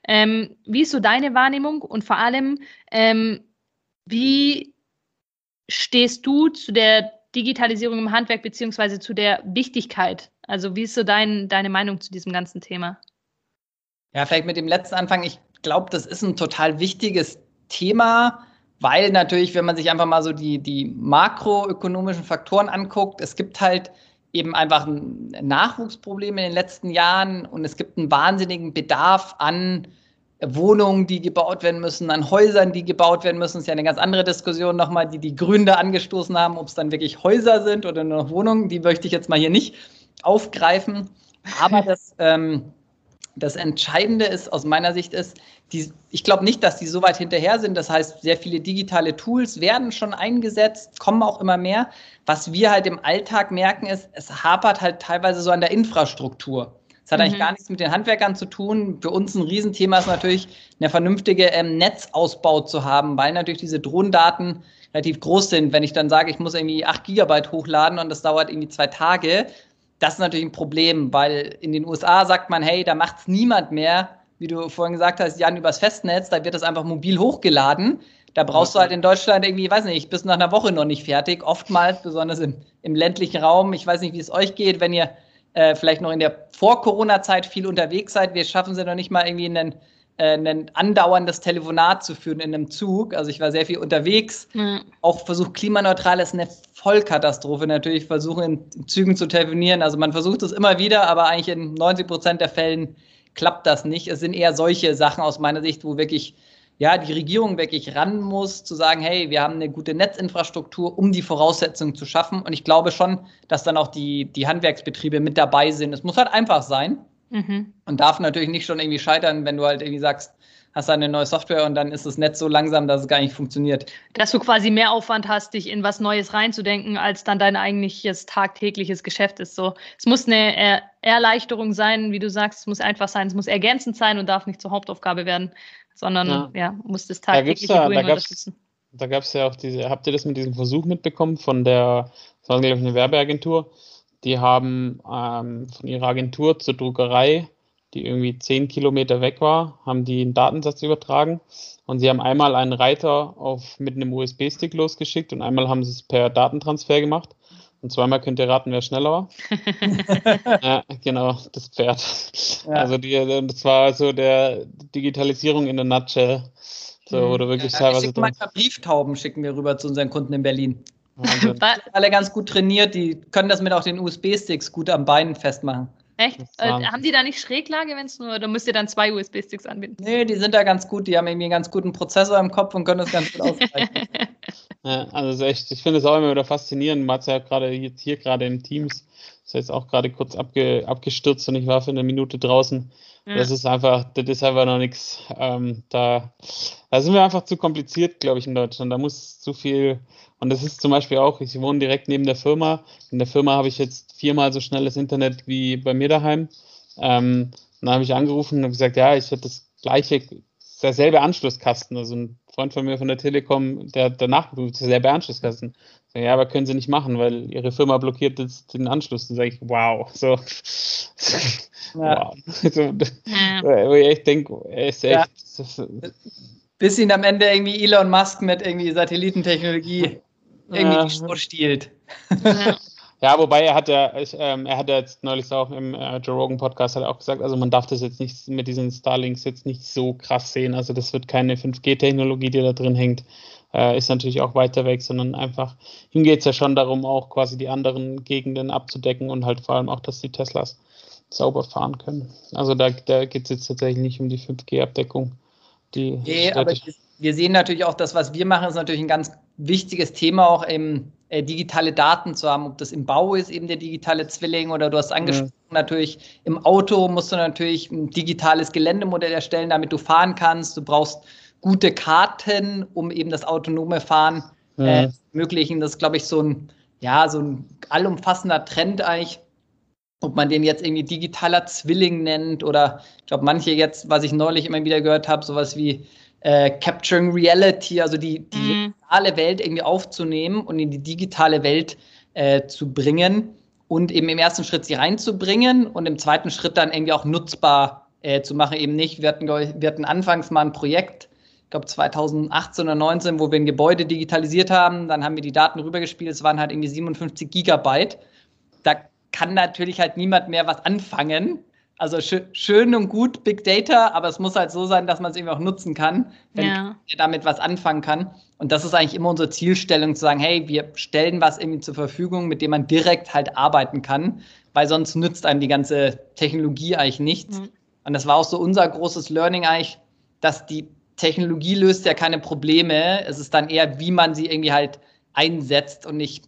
Ähm, wie ist so deine Wahrnehmung und vor allem, ähm, wie stehst du zu der Digitalisierung im Handwerk beziehungsweise zu der Wichtigkeit? Also wie ist so dein, deine Meinung zu diesem ganzen Thema? Ja, vielleicht mit dem letzten Anfang. Ich glaube, das ist ein total wichtiges Thema, weil natürlich, wenn man sich einfach mal so die, die makroökonomischen Faktoren anguckt, es gibt halt eben einfach ein Nachwuchsproblem in den letzten Jahren und es gibt einen wahnsinnigen Bedarf an Wohnungen, die gebaut werden müssen, an Häusern, die gebaut werden müssen. Das ist ja eine ganz andere Diskussion nochmal, die die Gründe angestoßen haben, ob es dann wirklich Häuser sind oder nur Wohnungen. Die möchte ich jetzt mal hier nicht aufgreifen. Aber das, ähm, das Entscheidende ist aus meiner Sicht ist, die, ich glaube nicht, dass die so weit hinterher sind. Das heißt, sehr viele digitale Tools werden schon eingesetzt, kommen auch immer mehr. Was wir halt im Alltag merken, ist, es hapert halt teilweise so an der Infrastruktur. Es hat mhm. eigentlich gar nichts mit den Handwerkern zu tun. Für uns ein Riesenthema ist natürlich, eine vernünftige ähm, Netzausbau zu haben, weil natürlich diese Drohnendaten relativ groß sind. Wenn ich dann sage, ich muss irgendwie 8 Gigabyte hochladen und das dauert irgendwie zwei Tage, das ist natürlich ein Problem, weil in den USA sagt man, hey, da macht es niemand mehr, wie du vorhin gesagt hast, Jan, übers Festnetz, da wird das einfach mobil hochgeladen. Da brauchst du halt in Deutschland irgendwie, weiß nicht, bis nach einer Woche noch nicht fertig. Oftmals, besonders im, im ländlichen Raum. Ich weiß nicht, wie es euch geht, wenn ihr äh, vielleicht noch in der Vor-Corona-Zeit viel unterwegs seid. Wir schaffen es ja noch nicht mal irgendwie einen, ein andauerndes Telefonat zu führen in einem Zug. Also ich war sehr viel unterwegs. Mhm. Auch versucht klimaneutral ist eine Vollkatastrophe. Natürlich versuchen in Zügen zu telefonieren. Also man versucht es immer wieder, aber eigentlich in 90 Prozent der Fällen klappt das nicht. Es sind eher solche Sachen aus meiner Sicht, wo wirklich ja, die Regierung wirklich ran muss, zu sagen, hey, wir haben eine gute Netzinfrastruktur, um die Voraussetzungen zu schaffen. Und ich glaube schon, dass dann auch die, die Handwerksbetriebe mit dabei sind. Es muss halt einfach sein mhm. und darf natürlich nicht schon irgendwie scheitern, wenn du halt irgendwie sagst, hast eine neue Software und dann ist das Netz so langsam, dass es gar nicht funktioniert. Dass du quasi mehr Aufwand hast, dich in was Neues reinzudenken, als dann dein eigentliches tagtägliches Geschäft ist. So, es muss eine Erleichterung sein, wie du sagst, es muss einfach sein, es muss ergänzend sein und darf nicht zur Hauptaufgabe werden sondern ja, ja muss das tagtägliche da Doing da unterstützen. Da gab es ja auch diese, habt ihr das mit diesem Versuch mitbekommen von der, das war glaube ich eine Werbeagentur, die haben ähm, von ihrer Agentur zur Druckerei, die irgendwie zehn Kilometer weg war, haben die einen Datensatz übertragen und sie haben einmal einen Reiter auf, mit einem USB-Stick losgeschickt und einmal haben sie es per Datentransfer gemacht. Und zweimal könnt ihr raten, wer schneller war. [laughs] ja, genau, das Pferd. Ja. Also die, das war so der Digitalisierung in der Nutshell. So, mhm. oder wirklich ja, teilweise. Wir manchmal Brieftauben schicken wir rüber zu unseren Kunden in Berlin. Wahnsinn. alle ganz gut trainiert, die können das mit auch den USB-Sticks gut am Bein festmachen. Echt? Äh, haben die da nicht Schräglage, wenn es nur, da müsst ihr dann zwei USB-Sticks anbinden? Nee, die sind da ganz gut, die haben irgendwie einen ganz guten Prozessor im Kopf und können das ganz gut ausgleichen. [laughs] ja, also echt, ich finde es auch immer wieder faszinierend. Man hat ja gerade jetzt hier gerade in Teams, das ist jetzt auch gerade kurz abge, abgestürzt und ich war für eine Minute draußen. Ja. Das ist einfach, das ist einfach noch nichts. Ähm, da, da sind wir einfach zu kompliziert, glaube ich, in Deutschland. Da muss zu viel und das ist zum Beispiel auch, ich wohne direkt neben der Firma. In der Firma habe ich jetzt viermal so schnelles Internet wie bei mir daheim. Ähm, dann habe ich angerufen und gesagt, ja, ich hätte das gleiche, derselbe Anschlusskasten. Also ein Freund von mir von der Telekom, der hat danach geprüft, derselbe Anschlusskasten. Ja, aber können sie nicht machen, weil ihre Firma blockiert jetzt den Anschluss. Dann sage ich, wow. So. [laughs] Ja. wow. [laughs] So, ja. Wo ich echt denke, ist echt. Ja. Bis ihn am Ende irgendwie Elon Musk mit irgendwie Satellitentechnologie [laughs] irgendwie ja. vorstiehlt. Ja. Ja, wobei er hat ja, ich, ähm, er hat ja jetzt neulich auch im äh, Joe Rogan Podcast hat auch gesagt, also man darf das jetzt nicht mit diesen Starlinks jetzt nicht so krass sehen. Also das wird keine 5G-Technologie, die da drin hängt. Äh, ist natürlich auch weiter weg, sondern einfach, ihm geht es ja schon darum, auch quasi die anderen Gegenden abzudecken und halt vor allem auch, dass die Teslas sauber fahren können. Also da, da geht es jetzt tatsächlich nicht um die 5G-Abdeckung. Die nee, aber wir sehen natürlich auch, das, was wir machen, ist natürlich ein ganz wichtiges Thema, auch eben äh, digitale Daten zu haben, ob das im Bau ist, eben der digitale Zwilling, oder du hast angesprochen, ja. natürlich im Auto musst du natürlich ein digitales Geländemodell erstellen, damit du fahren kannst. Du brauchst gute Karten, um eben das autonome Fahren ja. äh, ermöglichen. Das ist, glaube ich, so ein, ja, so ein allumfassender Trend eigentlich. Ob man den jetzt irgendwie digitaler Zwilling nennt oder ich glaube, manche jetzt, was ich neulich immer wieder gehört habe, sowas wie äh, Capturing Reality, also die, die mhm. reale Welt irgendwie aufzunehmen und in die digitale Welt äh, zu bringen und eben im ersten Schritt sie reinzubringen und im zweiten Schritt dann irgendwie auch nutzbar äh, zu machen. Eben nicht, wir hatten, wir hatten anfangs mal ein Projekt, ich glaube 2018 oder 2019, wo wir ein Gebäude digitalisiert haben, dann haben wir die Daten rübergespielt, es waren halt irgendwie 57 Gigabyte. Da kann natürlich halt niemand mehr was anfangen. Also sch schön und gut Big Data, aber es muss halt so sein, dass man es eben auch nutzen kann, wenn ja. man damit was anfangen kann. Und das ist eigentlich immer unsere Zielstellung, zu sagen, hey, wir stellen was irgendwie zur Verfügung, mit dem man direkt halt arbeiten kann, weil sonst nützt einem die ganze Technologie eigentlich nichts. Mhm. Und das war auch so unser großes Learning eigentlich, dass die Technologie löst ja keine Probleme. Es ist dann eher, wie man sie irgendwie halt einsetzt. Und ich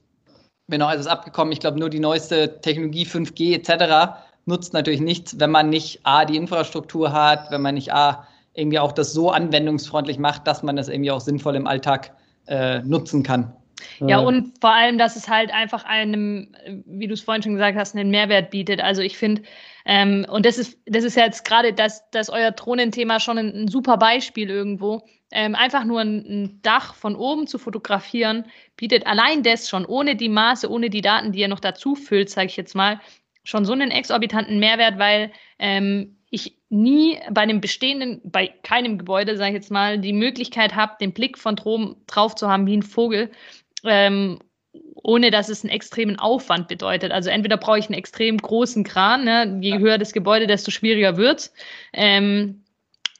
bin auch etwas abgekommen. Ich glaube, nur die neueste Technologie 5G etc nutzt natürlich nichts, wenn man nicht A, die Infrastruktur hat, wenn man nicht A, irgendwie auch das so anwendungsfreundlich macht, dass man das irgendwie auch sinnvoll im Alltag äh, nutzen kann. Ja, und vor allem, dass es halt einfach einem, wie du es vorhin schon gesagt hast, einen Mehrwert bietet. Also ich finde, ähm, und das ist, das ist jetzt gerade das, das euer Drohnenthema schon ein, ein super Beispiel irgendwo. Ähm, einfach nur ein, ein, Dach von oben zu fotografieren, bietet allein das schon, ohne die Maße, ohne die Daten, die ihr noch dazu füllt, sage ich jetzt mal, schon so einen exorbitanten Mehrwert, weil ähm, ich nie bei einem bestehenden, bei keinem Gebäude, sage ich jetzt mal, die Möglichkeit habe, den Blick von Strom drauf zu haben wie ein Vogel, ähm, ohne dass es einen extremen Aufwand bedeutet. Also entweder brauche ich einen extrem großen Kran, ne? je höher das Gebäude, desto schwieriger wird ähm,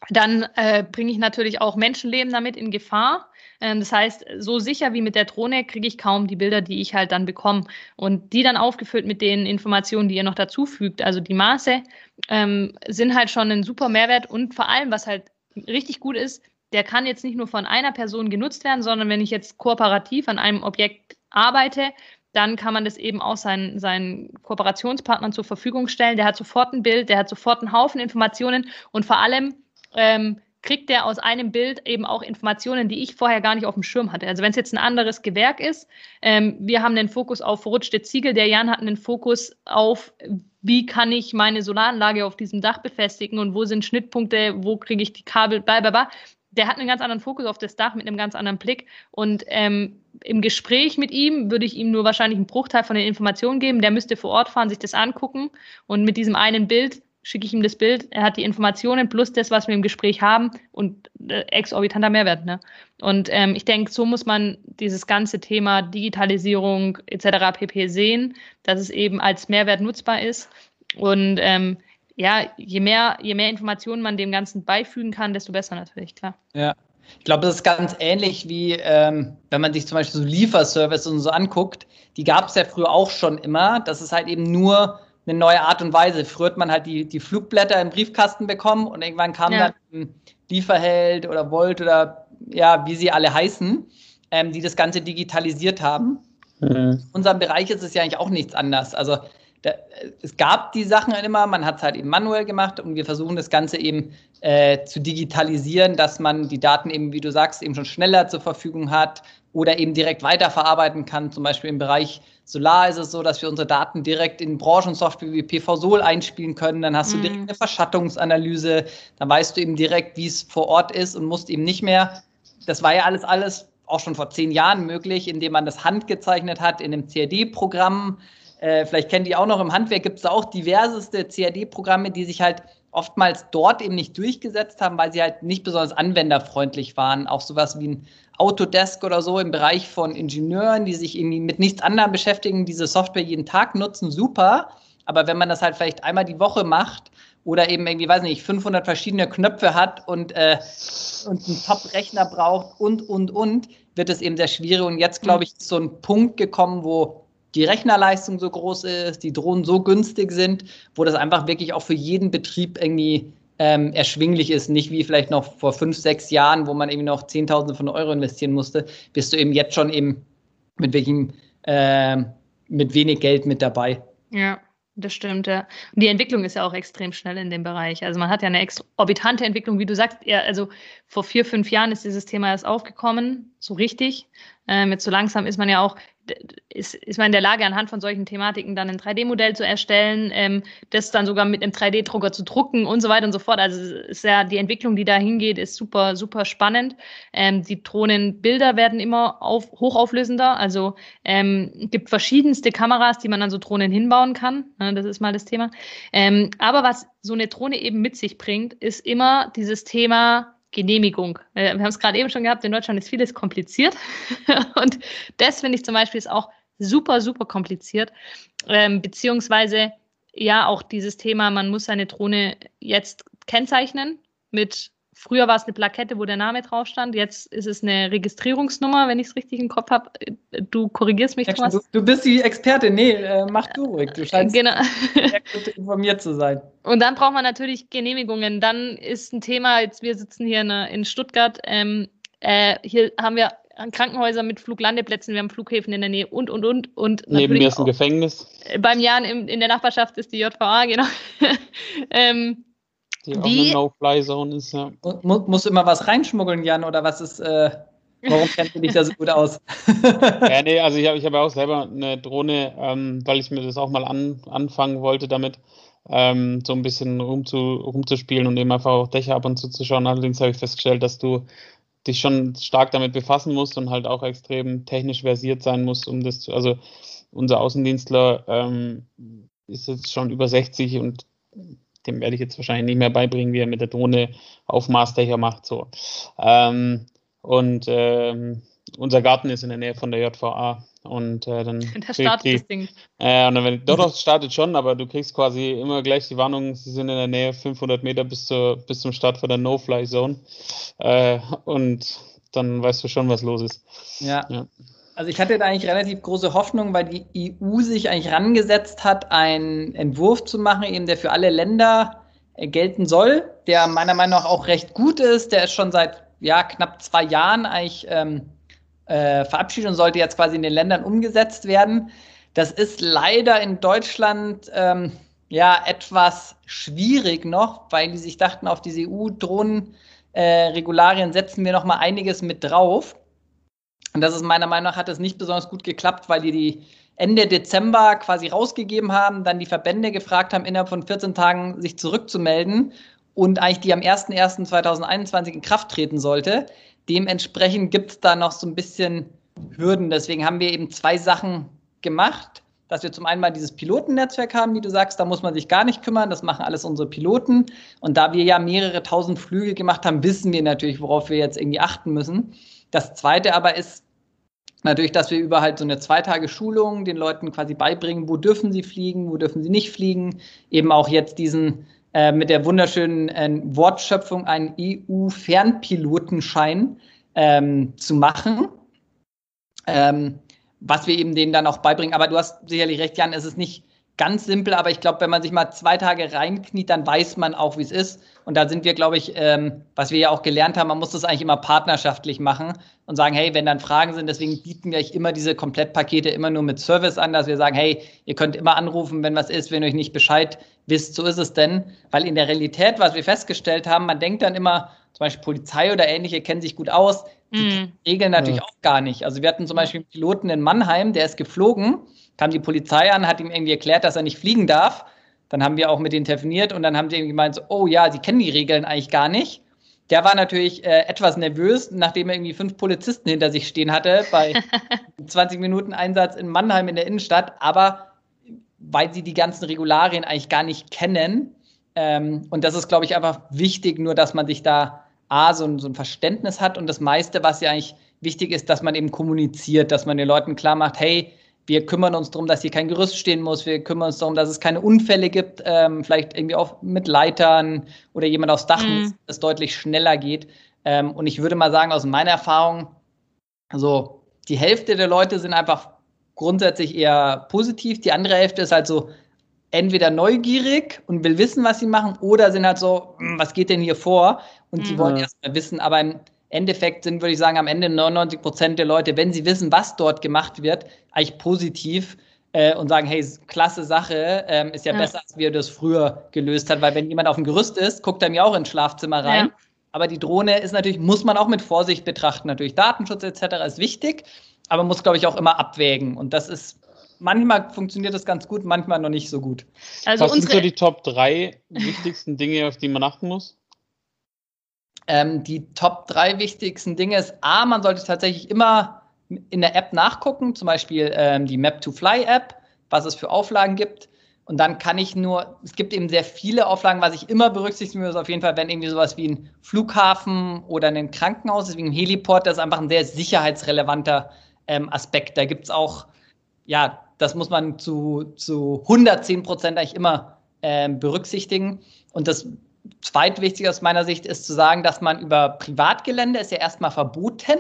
dann äh, bringe ich natürlich auch Menschenleben damit in Gefahr. Ähm, das heißt, so sicher wie mit der Drohne kriege ich kaum die Bilder, die ich halt dann bekomme. Und die dann aufgefüllt mit den Informationen, die ihr noch dazu fügt. Also die Maße ähm, sind halt schon ein super Mehrwert und vor allem, was halt richtig gut ist, der kann jetzt nicht nur von einer Person genutzt werden, sondern wenn ich jetzt kooperativ an einem Objekt arbeite, dann kann man das eben auch seinen, seinen Kooperationspartnern zur Verfügung stellen. Der hat sofort ein Bild, der hat sofort einen Haufen Informationen und vor allem ähm, kriegt der aus einem Bild eben auch Informationen, die ich vorher gar nicht auf dem Schirm hatte. Also wenn es jetzt ein anderes Gewerk ist, ähm, wir haben den Fokus auf verrutschte Ziegel, der Jan hat einen Fokus auf, wie kann ich meine Solaranlage auf diesem Dach befestigen und wo sind Schnittpunkte, wo kriege ich die Kabel, bla bla bla. Der hat einen ganz anderen Fokus auf das Dach mit einem ganz anderen Blick. Und ähm, im Gespräch mit ihm würde ich ihm nur wahrscheinlich einen Bruchteil von den Informationen geben. Der müsste vor Ort fahren, sich das angucken und mit diesem einen Bild schicke ich ihm das Bild, er hat die Informationen plus das, was wir im Gespräch haben und äh, exorbitanter Mehrwert. Ne? Und ähm, ich denke, so muss man dieses ganze Thema Digitalisierung etc. pp. sehen, dass es eben als Mehrwert nutzbar ist. Und ähm, ja, je mehr, je mehr Informationen man dem Ganzen beifügen kann, desto besser natürlich, klar. Ja. Ich glaube, das ist ganz ähnlich wie, ähm, wenn man sich zum Beispiel so Lieferservice und so anguckt. Die gab es ja früher auch schon immer. Das ist halt eben nur eine neue Art und Weise. Früher hat man halt die, die Flugblätter im Briefkasten bekommen und irgendwann kam ja. dann Lieferheld oder Volt oder ja, wie sie alle heißen, ähm, die das Ganze digitalisiert haben. Mhm. In unserem Bereich ist es ja eigentlich auch nichts anders. Also da, es gab die Sachen halt immer, man hat es halt eben manuell gemacht und wir versuchen das Ganze eben äh, zu digitalisieren, dass man die Daten eben, wie du sagst, eben schon schneller zur Verfügung hat oder eben direkt weiterverarbeiten kann. Zum Beispiel im Bereich Solar ist es so, dass wir unsere Daten direkt in Branchensoftware wie PV-Sol einspielen können. Dann hast du direkt mhm. eine Verschattungsanalyse. Dann weißt du eben direkt, wie es vor Ort ist und musst eben nicht mehr. Das war ja alles, alles auch schon vor zehn Jahren möglich, indem man das handgezeichnet hat in einem CAD-Programm. Äh, vielleicht kennt ihr auch noch im Handwerk gibt es auch diverseste CAD-Programme, die sich halt oftmals dort eben nicht durchgesetzt haben, weil sie halt nicht besonders anwenderfreundlich waren. Auch sowas wie ein Autodesk oder so im Bereich von Ingenieuren, die sich irgendwie mit nichts anderem beschäftigen, diese Software jeden Tag nutzen, super. Aber wenn man das halt vielleicht einmal die Woche macht oder eben irgendwie, weiß nicht, 500 verschiedene Knöpfe hat und, äh, und einen Top-Rechner braucht und, und, und, wird es eben sehr schwierig. Und jetzt, glaube ich, ist so ein Punkt gekommen, wo die Rechnerleistung so groß ist, die Drohnen so günstig sind, wo das einfach wirklich auch für jeden Betrieb irgendwie ähm, erschwinglich ist, nicht wie vielleicht noch vor fünf, sechs Jahren, wo man eben noch Zehntausende von Euro investieren musste, bist du eben jetzt schon eben mit welchem, äh, mit wenig Geld mit dabei. Ja. Das stimmt, ja. Und die Entwicklung ist ja auch extrem schnell in dem Bereich. Also man hat ja eine exorbitante Entwicklung, wie du sagst. Ja, also vor vier, fünf Jahren ist dieses Thema erst aufgekommen, so richtig. Ähm, jetzt so langsam ist man ja auch ist, ist man in der Lage, anhand von solchen Thematiken dann ein 3D-Modell zu erstellen, ähm, das dann sogar mit einem 3D-Drucker zu drucken und so weiter und so fort. Also ist ja die Entwicklung, die da hingeht, ist super, super spannend. Ähm, die Drohnenbilder werden immer auf, hochauflösender. Also ähm, gibt verschiedenste Kameras, die man an so Drohnen hinbauen kann. Ja, das ist mal das Thema. Ähm, aber was so eine Drohne eben mit sich bringt, ist immer dieses Thema Genehmigung. Äh, wir haben es gerade eben schon gehabt, in Deutschland ist vieles kompliziert. [laughs] und das finde ich zum Beispiel ist auch super, super kompliziert. Ähm, beziehungsweise ja auch dieses Thema, man muss seine Drohne jetzt kennzeichnen mit Früher war es eine Plakette, wo der Name drauf stand. Jetzt ist es eine Registrierungsnummer, wenn ich es richtig im Kopf habe. Du korrigierst mich, Thomas. Du, du bist die Expertin. Nee, äh, mach du ruhig. Du scheinst genau. sehr gut informiert zu sein. Und dann braucht man natürlich Genehmigungen. Dann ist ein Thema, jetzt wir sitzen hier in, in Stuttgart. Ähm, äh, hier haben wir Krankenhäuser mit Fluglandeplätzen, wir haben Flughäfen in der Nähe und, und, und. und Neben mir ist ein Gefängnis. Beim Jan in, in der Nachbarschaft ist die JVA, genau. [laughs] ähm, die, die eine No-Fly-Zone ist, ja. Mu musst du immer was reinschmuggeln, Jan, oder was ist, äh, warum kennt du dich da so gut aus? [laughs] ja, [laughs] nee, also ich habe ich hab auch selber eine Drohne, ähm, weil ich mir das auch mal an, anfangen wollte damit, ähm, so ein bisschen rumzu, rumzuspielen und eben einfach auch Dächer ab und zu zu schauen. Allerdings habe ich festgestellt, dass du dich schon stark damit befassen musst und halt auch extrem technisch versiert sein musst, um das zu, also unser Außendienstler ähm, ist jetzt schon über 60 und dem werde ich jetzt wahrscheinlich nicht mehr beibringen, wie er mit der Drohne auf Marsdächer macht. So. Ähm, und ähm, unser Garten ist in der Nähe von der JVA. Und äh, dann. [laughs] Da startet die, das Ding. Äh, und dann, wenn, doch, das [laughs] startet schon, aber du kriegst quasi immer gleich die Warnung, sie sind in der Nähe 500 Meter bis, zur, bis zum Start von der No-Fly-Zone. Äh, und dann weißt du schon, was los ist. Ja. ja. Also ich hatte da eigentlich relativ große Hoffnung, weil die EU sich eigentlich rangesetzt hat, einen Entwurf zu machen, eben der für alle Länder äh, gelten soll, der meiner Meinung nach auch recht gut ist. Der ist schon seit ja, knapp zwei Jahren eigentlich ähm, äh, verabschiedet und sollte jetzt quasi in den Ländern umgesetzt werden. Das ist leider in Deutschland ähm, ja etwas schwierig noch, weil die sich dachten, auf diese EU-Drohnen-Regularien äh, setzen wir noch mal einiges mit drauf. Und das ist meiner Meinung nach hat es nicht besonders gut geklappt, weil die die Ende Dezember quasi rausgegeben haben, dann die Verbände gefragt haben, innerhalb von 14 Tagen sich zurückzumelden und eigentlich die am 01.01.2021 in Kraft treten sollte. Dementsprechend gibt es da noch so ein bisschen Hürden. Deswegen haben wir eben zwei Sachen gemacht, dass wir zum einen mal dieses Pilotennetzwerk haben, wie du sagst, da muss man sich gar nicht kümmern, das machen alles unsere Piloten. Und da wir ja mehrere tausend Flüge gemacht haben, wissen wir natürlich, worauf wir jetzt irgendwie achten müssen. Das zweite aber ist natürlich, dass wir über halt so eine Zweitage-Schulung den Leuten quasi beibringen, wo dürfen sie fliegen, wo dürfen sie nicht fliegen. Eben auch jetzt diesen äh, mit der wunderschönen äh, Wortschöpfung einen EU-Fernpilotenschein ähm, zu machen. Ähm, was wir eben denen dann auch beibringen. Aber du hast sicherlich recht, Jan, es ist nicht ganz simpel, aber ich glaube, wenn man sich mal zwei Tage reinkniet, dann weiß man auch, wie es ist. Und da sind wir, glaube ich, ähm, was wir ja auch gelernt haben, man muss das eigentlich immer partnerschaftlich machen und sagen, hey, wenn dann Fragen sind, deswegen bieten wir euch immer diese Komplettpakete immer nur mit Service an, dass wir sagen, hey, ihr könnt immer anrufen, wenn was ist, wenn ihr euch nicht Bescheid wisst, so ist es denn. Weil in der Realität, was wir festgestellt haben, man denkt dann immer, zum Beispiel Polizei oder ähnliche kennen sich gut aus, die mm. regeln natürlich ja. auch gar nicht. Also wir hatten zum Beispiel einen Piloten in Mannheim, der ist geflogen kam die Polizei an, hat ihm irgendwie erklärt, dass er nicht fliegen darf. Dann haben wir auch mit denen telefoniert und dann haben sie gemeint, so, oh ja, sie kennen die Regeln eigentlich gar nicht. Der war natürlich äh, etwas nervös, nachdem er irgendwie fünf Polizisten hinter sich stehen hatte bei [laughs] 20 Minuten Einsatz in Mannheim in der Innenstadt. Aber weil sie die ganzen Regularien eigentlich gar nicht kennen. Ähm, und das ist, glaube ich, einfach wichtig, nur dass man sich da A, so, so ein Verständnis hat und das meiste, was ja eigentlich wichtig ist, dass man eben kommuniziert, dass man den Leuten klar macht, hey, wir kümmern uns darum, dass hier kein Gerüst stehen muss. Wir kümmern uns darum, dass es keine Unfälle gibt, ähm, vielleicht irgendwie auch mit Leitern oder jemand aufs Dach mhm. muss, es deutlich schneller geht. Ähm, und ich würde mal sagen, aus meiner Erfahrung, also die Hälfte der Leute sind einfach grundsätzlich eher positiv. Die andere Hälfte ist halt so entweder neugierig und will wissen, was sie machen, oder sind halt so, hm, was geht denn hier vor? Und mhm. die wollen erstmal wissen. Aber im Endeffekt sind, würde ich sagen, am Ende 99 Prozent der Leute, wenn sie wissen, was dort gemacht wird, eigentlich positiv äh, und sagen, hey, klasse Sache, ähm, ist ja, ja, besser, als wir das früher gelöst hat, weil wenn jemand auf dem Gerüst ist, guckt er mir auch ins Schlafzimmer rein. Ja. Aber die Drohne ist natürlich, muss man auch mit Vorsicht betrachten. Natürlich Datenschutz etc. ist wichtig, aber muss, glaube ich, auch immer abwägen. Und das ist manchmal funktioniert das ganz gut, manchmal noch nicht so gut. Also Was sind so die Top 3 wichtigsten Dinge, auf die man achten muss? Ähm, die Top drei wichtigsten Dinge ist, A, man sollte tatsächlich immer in der App nachgucken, zum Beispiel ähm, die Map-to-Fly-App, was es für Auflagen gibt. Und dann kann ich nur, es gibt eben sehr viele Auflagen, was ich immer berücksichtigen muss, auf jeden Fall, wenn irgendwie sowas wie ein Flughafen oder ein Krankenhaus, deswegen ein Heliport, das ist einfach ein sehr sicherheitsrelevanter ähm, Aspekt. Da gibt es auch, ja, das muss man zu, zu 110 Prozent eigentlich immer ähm, berücksichtigen. Und das zweitwichtig aus meiner Sicht ist zu sagen, dass man über Privatgelände ist ja erstmal verboten,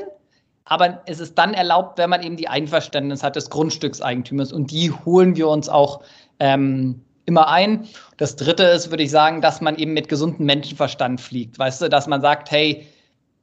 aber es ist dann erlaubt, wenn man eben die Einverständnis hat des Grundstückseigentümers und die holen wir uns auch ähm, immer ein. Das dritte ist, würde ich sagen, dass man eben mit gesundem Menschenverstand fliegt. Weißt du, dass man sagt, hey,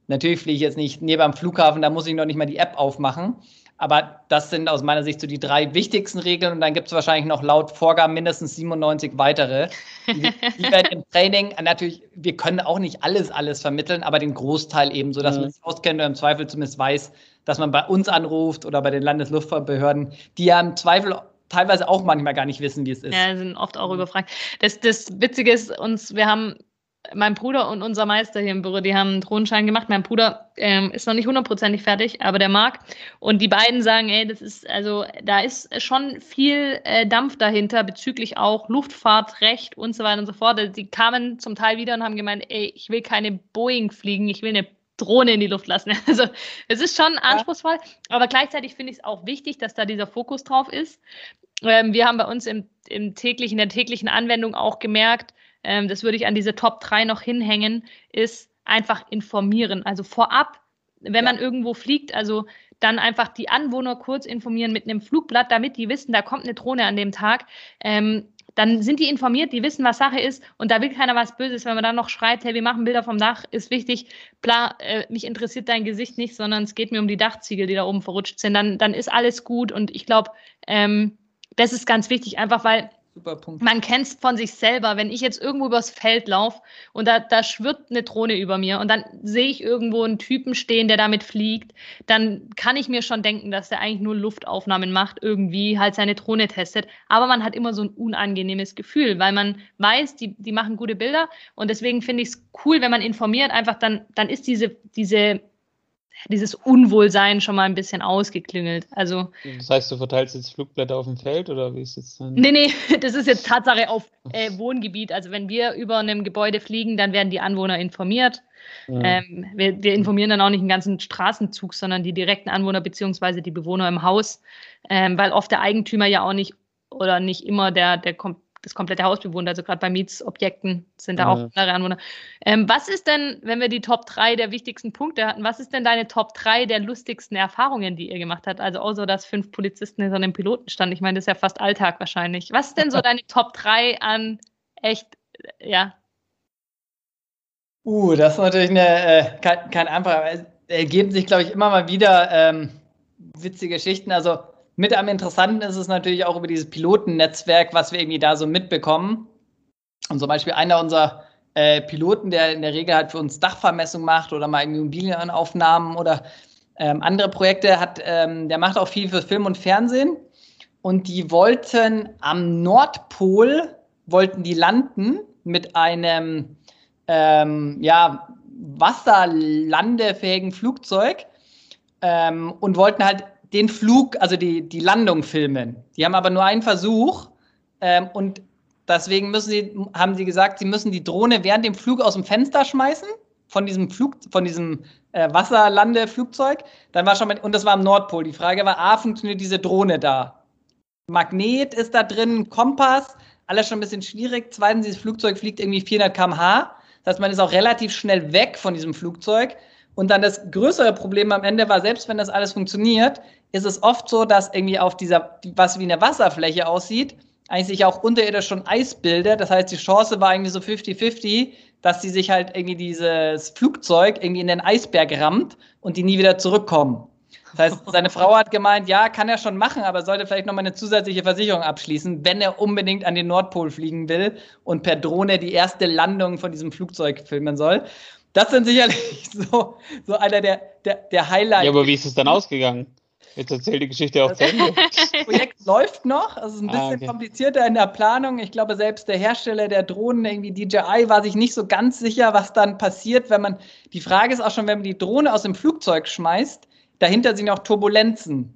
natürlich fliege ich jetzt nicht neben am Flughafen, da muss ich noch nicht mal die App aufmachen. Aber das sind aus meiner Sicht so die drei wichtigsten Regeln und dann gibt es wahrscheinlich noch laut Vorgaben mindestens 97 weitere. Die, die werden im Training natürlich, wir können auch nicht alles, alles vermitteln, aber den Großteil eben, so dass mhm. man sich auskennt oder im Zweifel zumindest weiß, dass man bei uns anruft oder bei den Landesluftfahrtbehörden, die ja im Zweifel teilweise auch manchmal gar nicht wissen, wie es ist. Ja, sind oft auch mhm. überfragt. Das, das Witzige ist uns, wir haben mein Bruder und unser Meister hier im Büro, die haben einen Drohnenschein gemacht. Mein Bruder ähm, ist noch nicht hundertprozentig fertig, aber der mag. Und die beiden sagen, ey, das ist, also da ist schon viel äh, Dampf dahinter bezüglich auch Luftfahrtrecht und so weiter und so fort. Die kamen zum Teil wieder und haben gemeint, ey, ich will keine Boeing fliegen, ich will eine Drohne in die Luft lassen. [laughs] Also es ist schon anspruchsvoll, aber gleichzeitig finde ich es auch wichtig, dass da dieser Fokus drauf ist. Ähm, wir haben bei uns im, im täglichen, in der täglichen Anwendung auch gemerkt, ähm, das würde ich an diese Top 3 noch hinhängen, ist einfach informieren. Also vorab, wenn ja. man irgendwo fliegt, also dann einfach die Anwohner kurz informieren mit einem Flugblatt, damit die wissen, da kommt eine Drohne an dem Tag. Ähm, dann sind die informiert, die wissen, was Sache ist und da will keiner was Böses. Wenn man dann noch schreibt, hey, wir machen Bilder vom Dach, ist wichtig. Klar, äh, mich interessiert dein Gesicht nicht, sondern es geht mir um die Dachziegel, die da oben verrutscht sind. Dann, dann ist alles gut und ich glaube, ähm, das ist ganz wichtig, einfach weil Super Punkt. Man kennt es von sich selber, wenn ich jetzt irgendwo übers Feld laufe und da, da schwirrt eine Drohne über mir und dann sehe ich irgendwo einen Typen stehen, der damit fliegt, dann kann ich mir schon denken, dass der eigentlich nur Luftaufnahmen macht, irgendwie halt seine Drohne testet. Aber man hat immer so ein unangenehmes Gefühl, weil man weiß, die, die machen gute Bilder und deswegen finde ich es cool, wenn man informiert, einfach dann, dann ist diese, diese dieses Unwohlsein schon mal ein bisschen ausgeklingelt. Also, das heißt, du verteilst jetzt Flugblätter auf dem Feld oder wie ist das dann? Nee, nee, [laughs] das ist jetzt Tatsache auf äh, Wohngebiet. Also wenn wir über einem Gebäude fliegen, dann werden die Anwohner informiert. Ja. Ähm, wir, wir, informieren dann auch nicht den ganzen Straßenzug, sondern die direkten Anwohner beziehungsweise die Bewohner im Haus, ähm, weil oft der Eigentümer ja auch nicht oder nicht immer der, der kommt das komplette Haus bewohnt. Also gerade bei Mietsobjekten sind da ja. auch andere Anwohner. Ähm, was ist denn, wenn wir die Top 3 der wichtigsten Punkte hatten, was ist denn deine Top 3 der lustigsten Erfahrungen, die ihr gemacht habt? Also außer dass fünf Polizisten hinter einem Piloten standen. Ich meine, das ist ja fast Alltag wahrscheinlich. Was ist denn so [laughs] deine Top 3 an echt, ja? Uh, das ist natürlich eine, äh, kein, kein einfacher. Es ergeben sich, glaube ich, immer mal wieder ähm, witzige Geschichten. Also mit am interessanten ist es natürlich auch über dieses Pilotennetzwerk, was wir irgendwie da so mitbekommen. Und zum Beispiel einer unserer äh, Piloten, der in der Regel halt für uns Dachvermessung macht oder mal Immobilienaufnahmen oder ähm, andere Projekte hat, ähm, der macht auch viel für Film und Fernsehen. Und die wollten am Nordpol, wollten die landen mit einem ähm, ja, wasserlandefähigen Flugzeug ähm, und wollten halt den Flug, also die, die Landung filmen. Die haben aber nur einen Versuch ähm, und deswegen müssen sie, haben sie gesagt, sie müssen die Drohne während dem Flug aus dem Fenster schmeißen von diesem Flug, von diesem äh, Wasserlandeflugzeug. Dann war schon mal, und das war am Nordpol. Die Frage war, A, funktioniert diese Drohne da? Magnet ist da drin, Kompass, alles schon ein bisschen schwierig. Zweitens, dieses Flugzeug fliegt irgendwie 400 km/h. Das heißt, man ist auch relativ schnell weg von diesem Flugzeug. Und dann das größere Problem am Ende war, selbst wenn das alles funktioniert, ist es oft so, dass irgendwie auf dieser, was wie eine Wasserfläche aussieht, eigentlich sich auch unterirdisch schon Eis bildet. Das heißt, die Chance war irgendwie so 50-50, dass sie sich halt irgendwie dieses Flugzeug irgendwie in den Eisberg rammt und die nie wieder zurückkommen. Das heißt, [laughs] seine Frau hat gemeint, ja, kann er schon machen, aber sollte vielleicht nochmal eine zusätzliche Versicherung abschließen, wenn er unbedingt an den Nordpol fliegen will und per Drohne die erste Landung von diesem Flugzeug filmen soll. Das sind sicherlich [laughs] so, so einer der, der, der Highlights. Ja, aber wie ist es dann ausgegangen? Jetzt erzähl die Geschichte auch zu Ende. Das [laughs] Projekt läuft noch, es ist ein ah, bisschen ah, okay. komplizierter in der Planung. Ich glaube, selbst der Hersteller der Drohnen, irgendwie DJI, war sich nicht so ganz sicher, was dann passiert, wenn man. Die Frage ist auch schon, wenn man die Drohne aus dem Flugzeug schmeißt, dahinter sind auch Turbulenzen.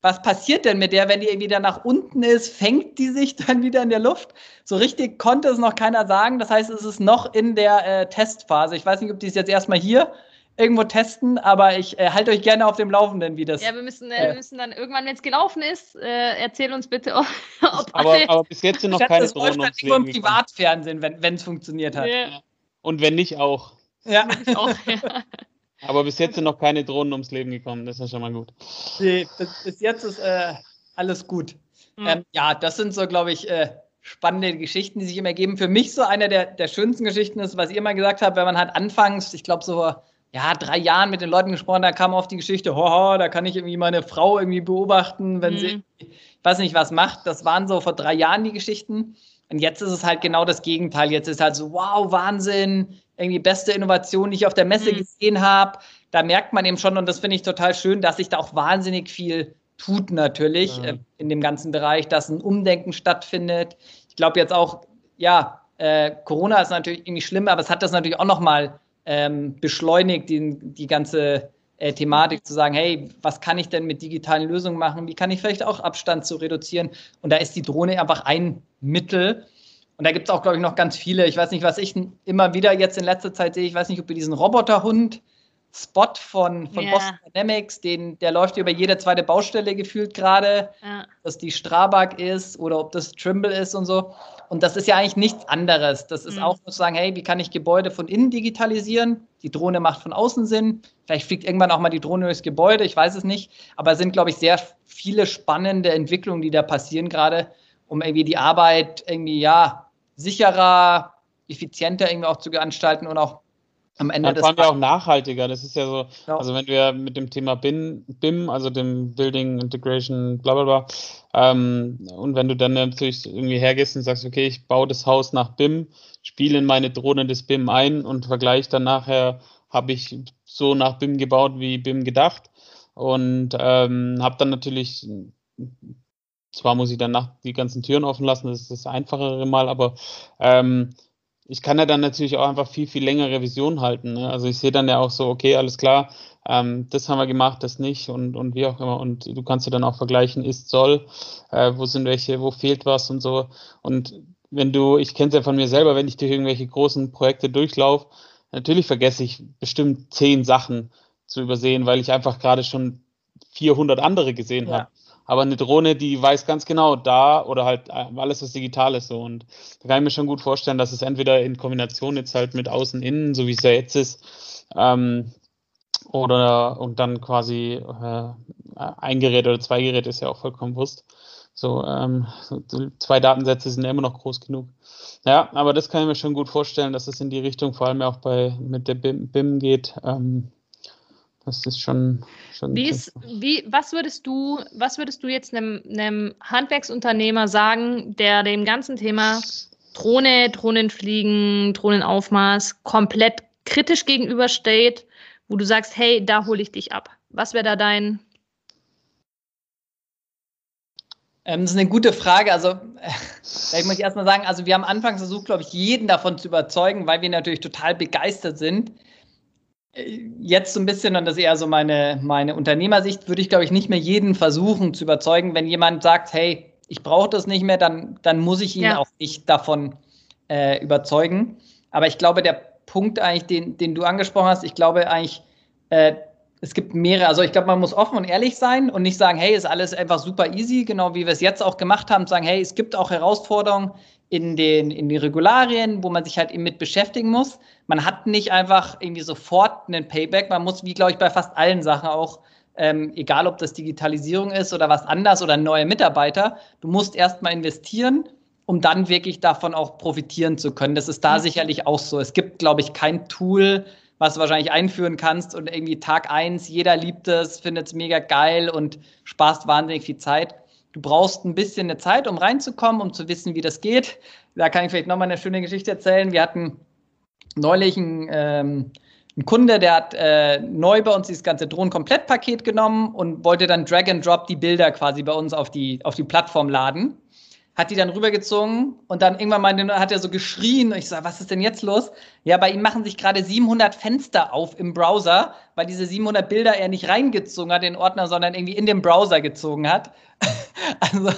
Was passiert denn mit der, wenn die irgendwie dann nach unten ist? Fängt die sich [laughs] dann wieder in der Luft? So richtig konnte es noch keiner sagen. Das heißt, es ist noch in der äh, Testphase. Ich weiß nicht, ob die es jetzt erstmal hier irgendwo testen, aber ich äh, halte euch gerne auf dem Laufenden, wie das. Ja, wir müssen, äh, wir müssen dann irgendwann, wenn es gelaufen ist, äh, erzähl uns bitte, [laughs] ob, aber, aber, bis jetzt sind noch keine das Drohnen Leben im Privatfernsehen, wenn es funktioniert hat. Ja. Und wenn nicht auch. Ja. auch, [laughs] ja. Aber bis jetzt sind noch keine Drohnen ums Leben gekommen, das ist ja schon mal gut. Nee, bis, bis jetzt ist äh, alles gut. Mhm. Ähm, ja, das sind so, glaube ich, äh, spannende Geschichten, die sich immer ergeben. Für mich so eine der, der schönsten Geschichten ist, was ihr mal gesagt habt, wenn man halt anfangs, ich glaube, so ja, drei Jahren mit den Leuten gesprochen, da kam auf die Geschichte, hoho, da kann ich irgendwie meine Frau irgendwie beobachten, wenn mhm. sie, ich weiß nicht, was macht. Das waren so vor drei Jahren die Geschichten. Und jetzt ist es halt genau das Gegenteil. Jetzt ist halt so, wow, Wahnsinn, irgendwie beste Innovation, die ich auf der Messe mhm. gesehen habe. Da merkt man eben schon, und das finde ich total schön, dass sich da auch wahnsinnig viel tut natürlich ja. äh, in dem ganzen Bereich, dass ein Umdenken stattfindet. Ich glaube jetzt auch, ja, Äh, Corona ist natürlich irgendwie schlimm, aber es hat das natürlich auch nochmal ähm, beschleunigt, die, die ganze äh, Thematik zu sagen, hey, was kann ich denn mit digitalen Lösungen machen? Wie kann ich vielleicht auch Abstand zu reduzieren? Und da ist die Drohne einfach ein Mittel. Und da gibt es auch, glaube ich, noch ganz viele. Ich weiß nicht, was ich immer wieder jetzt in letzter Zeit sehe. Ich weiß nicht, ob ihr diesen Roboterhund Spot von, von yeah. Boston Dynamics, den, der läuft über jede zweite Baustelle gefühlt gerade, ja. dass die Strabag ist oder ob das Trimble ist und so. Und das ist ja eigentlich nichts anderes. Das ist mhm. auch zu sagen, hey, wie kann ich Gebäude von innen digitalisieren? Die Drohne macht von außen Sinn. Vielleicht fliegt irgendwann auch mal die Drohne durchs Gebäude, ich weiß es nicht. Aber es sind, glaube ich, sehr viele spannende Entwicklungen, die da passieren gerade, um irgendwie die Arbeit irgendwie, ja, sicherer, effizienter irgendwie auch zu gestalten und auch am Ende Dann des. ja auch nachhaltiger. Das ist ja so, ja. also wenn ja mit dem Thema BIM, BIM, also dem Building Integration, bla bla bla, ähm, und wenn du dann natürlich irgendwie hergehst und sagst, okay, ich baue das Haus nach BIM, spiele in meine Drohne das BIM ein und vergleiche dann nachher, habe ich so nach BIM gebaut, wie BIM gedacht. Und ähm, habe dann natürlich zwar muss ich dann nach die ganzen Türen offen lassen, das ist das einfachere Mal, aber ähm, ich kann ja dann natürlich auch einfach viel, viel längere Visionen halten. Ne? Also ich sehe dann ja auch so, okay, alles klar, ähm, das haben wir gemacht, das nicht und, und wie auch immer. Und du kannst ja dann auch vergleichen, ist, soll, äh, wo sind welche, wo fehlt was und so. Und wenn du, ich kenne es ja von mir selber, wenn ich durch irgendwelche großen Projekte durchlaufe, natürlich vergesse ich bestimmt zehn Sachen zu übersehen, weil ich einfach gerade schon 400 andere gesehen ja. habe. Aber eine Drohne, die weiß ganz genau da oder halt äh, alles, was digital ist. So. Und da kann ich mir schon gut vorstellen, dass es entweder in Kombination jetzt halt mit außen innen, so wie es ja jetzt ist, ähm, oder und dann quasi äh, ein Gerät oder zwei Geräte ist ja auch vollkommen bewusst. So, ähm, zwei Datensätze sind ja immer noch groß genug. Ja, aber das kann ich mir schon gut vorstellen, dass es in die Richtung vor allem auch bei mit der BIM, BIM geht. Ähm, das ist schon. schon wie ist, wie, was würdest du, was würdest du jetzt einem, einem Handwerksunternehmer sagen, der dem ganzen Thema Drohne, Drohnenfliegen, Drohnenaufmaß komplett kritisch gegenübersteht, wo du sagst, hey, da hole ich dich ab? Was wäre da dein ähm, das ist eine gute Frage. Also, [laughs] vielleicht muss ich erstmal sagen, also wir haben anfangs versucht, glaube ich, jeden davon zu überzeugen, weil wir natürlich total begeistert sind jetzt so ein bisschen, und das ist eher so meine, meine Unternehmersicht, würde ich, glaube ich, nicht mehr jeden versuchen zu überzeugen. Wenn jemand sagt, hey, ich brauche das nicht mehr, dann, dann muss ich ihn ja. auch nicht davon äh, überzeugen. Aber ich glaube, der Punkt eigentlich, den, den du angesprochen hast, ich glaube eigentlich, äh, es gibt mehrere, also ich glaube, man muss offen und ehrlich sein und nicht sagen, hey, ist alles einfach super easy, genau wie wir es jetzt auch gemacht haben, sagen, hey, es gibt auch Herausforderungen, in den, in den Regularien, wo man sich halt eben mit beschäftigen muss. Man hat nicht einfach irgendwie sofort einen Payback. Man muss, wie glaube ich, bei fast allen Sachen auch, ähm, egal ob das Digitalisierung ist oder was anders oder neue Mitarbeiter, du musst erstmal investieren, um dann wirklich davon auch profitieren zu können. Das ist da mhm. sicherlich auch so. Es gibt, glaube ich, kein Tool, was du wahrscheinlich einführen kannst und irgendwie Tag eins, jeder liebt es, findet es mega geil und sparst wahnsinnig viel Zeit Du brauchst ein bisschen eine Zeit, um reinzukommen, um zu wissen, wie das geht. Da kann ich vielleicht nochmal eine schöne Geschichte erzählen. Wir hatten neulich einen, ähm, einen Kunde, der hat äh, neu bei uns dieses ganze Drohnen-Komplettpaket genommen und wollte dann Drag and Drop die Bilder quasi bei uns auf die, auf die Plattform laden hat die dann rübergezogen und dann irgendwann mal hat er so geschrien. Und ich sage, was ist denn jetzt los? Ja, bei ihm machen sich gerade 700 Fenster auf im Browser, weil diese 700 Bilder er nicht reingezogen hat in den Ordner, sondern irgendwie in den Browser gezogen hat. [laughs] also,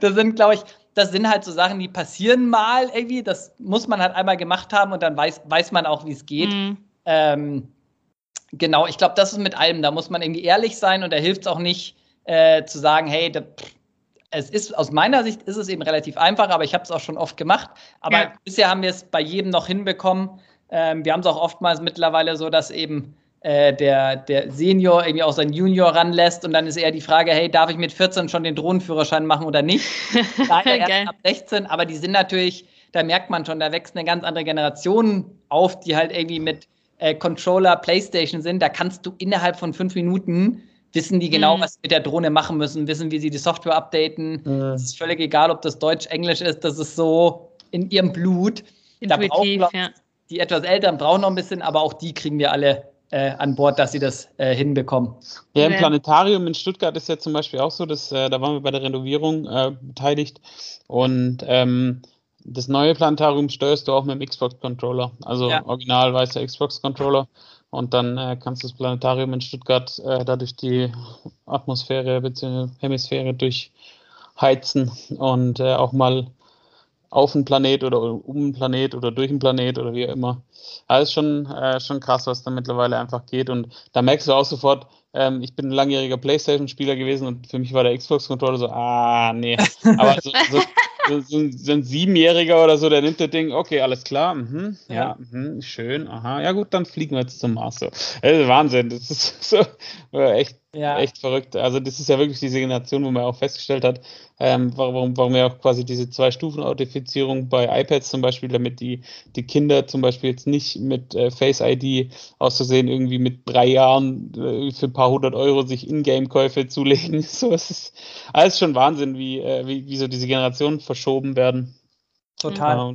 das sind, glaube ich, das sind halt so Sachen, die passieren mal irgendwie. Das muss man halt einmal gemacht haben und dann weiß, weiß man auch, wie es geht. Mhm. Ähm, genau, ich glaube, das ist mit allem. Da muss man irgendwie ehrlich sein und da hilft es auch nicht äh, zu sagen, hey, da, es ist aus meiner Sicht ist es eben relativ einfach, aber ich habe es auch schon oft gemacht. Aber ja. bisher haben wir es bei jedem noch hinbekommen. Ähm, wir haben es auch oftmals mittlerweile so, dass eben äh, der, der Senior irgendwie auch seinen Junior ranlässt und dann ist eher die Frage, hey, darf ich mit 14 schon den Drohnenführerschein machen oder nicht? [laughs] Leider erst ab 16, aber die sind natürlich, da merkt man schon, da wächst eine ganz andere Generation auf, die halt irgendwie mit äh, Controller, Playstation sind. Da kannst du innerhalb von fünf Minuten wissen die genau, mhm. was sie mit der Drohne machen müssen, wissen, wie sie die Software updaten. Mhm. Es ist völlig egal, ob das Deutsch, Englisch ist, das ist so in ihrem Blut. Intuitiv, da brauchen, ja. Die etwas Älteren brauchen noch ein bisschen, aber auch die kriegen wir alle äh, an Bord, dass sie das äh, hinbekommen. Ja, im Planetarium in Stuttgart ist ja zum Beispiel auch so, dass äh, da waren wir bei der Renovierung äh, beteiligt und ähm, das neue Planetarium steuerst du auch mit dem Xbox-Controller. Also ja. original weißer Xbox-Controller. Und dann äh, kannst du das Planetarium in Stuttgart äh, dadurch die Atmosphäre bzw. Hemisphäre durchheizen und äh, auch mal auf einen Planet oder um einen Planet oder durch einen Planet oder wie auch immer. Alles schon, äh, schon krass, was da mittlerweile einfach geht. Und da merkst du auch sofort, ähm, ich bin ein langjähriger Playstation-Spieler gewesen und für mich war der Xbox-Controller so, ah, nee. [laughs] Aber so, so, so, so, so, ein Siebenjähriger oder so, der nimmt das Ding, okay, alles klar, mhm, ja, ja mh, schön, aha, ja gut, dann fliegen wir jetzt zum Mars. So. Das ist Wahnsinn, das ist [laughs] so echt ja. Echt verrückt. Also das ist ja wirklich diese Generation, wo man auch festgestellt hat, ähm, warum, warum ja auch quasi diese Zwei-Stufen-Authentifizierung bei iPads zum Beispiel, damit die, die Kinder zum Beispiel jetzt nicht mit äh, Face ID auszusehen, irgendwie mit drei Jahren äh, für ein paar hundert Euro sich Ingame-Käufe zulegen. [laughs] So, es ist alles schon Wahnsinn, wie, äh, wie, wie so diese Generationen verschoben werden. Total. Ja.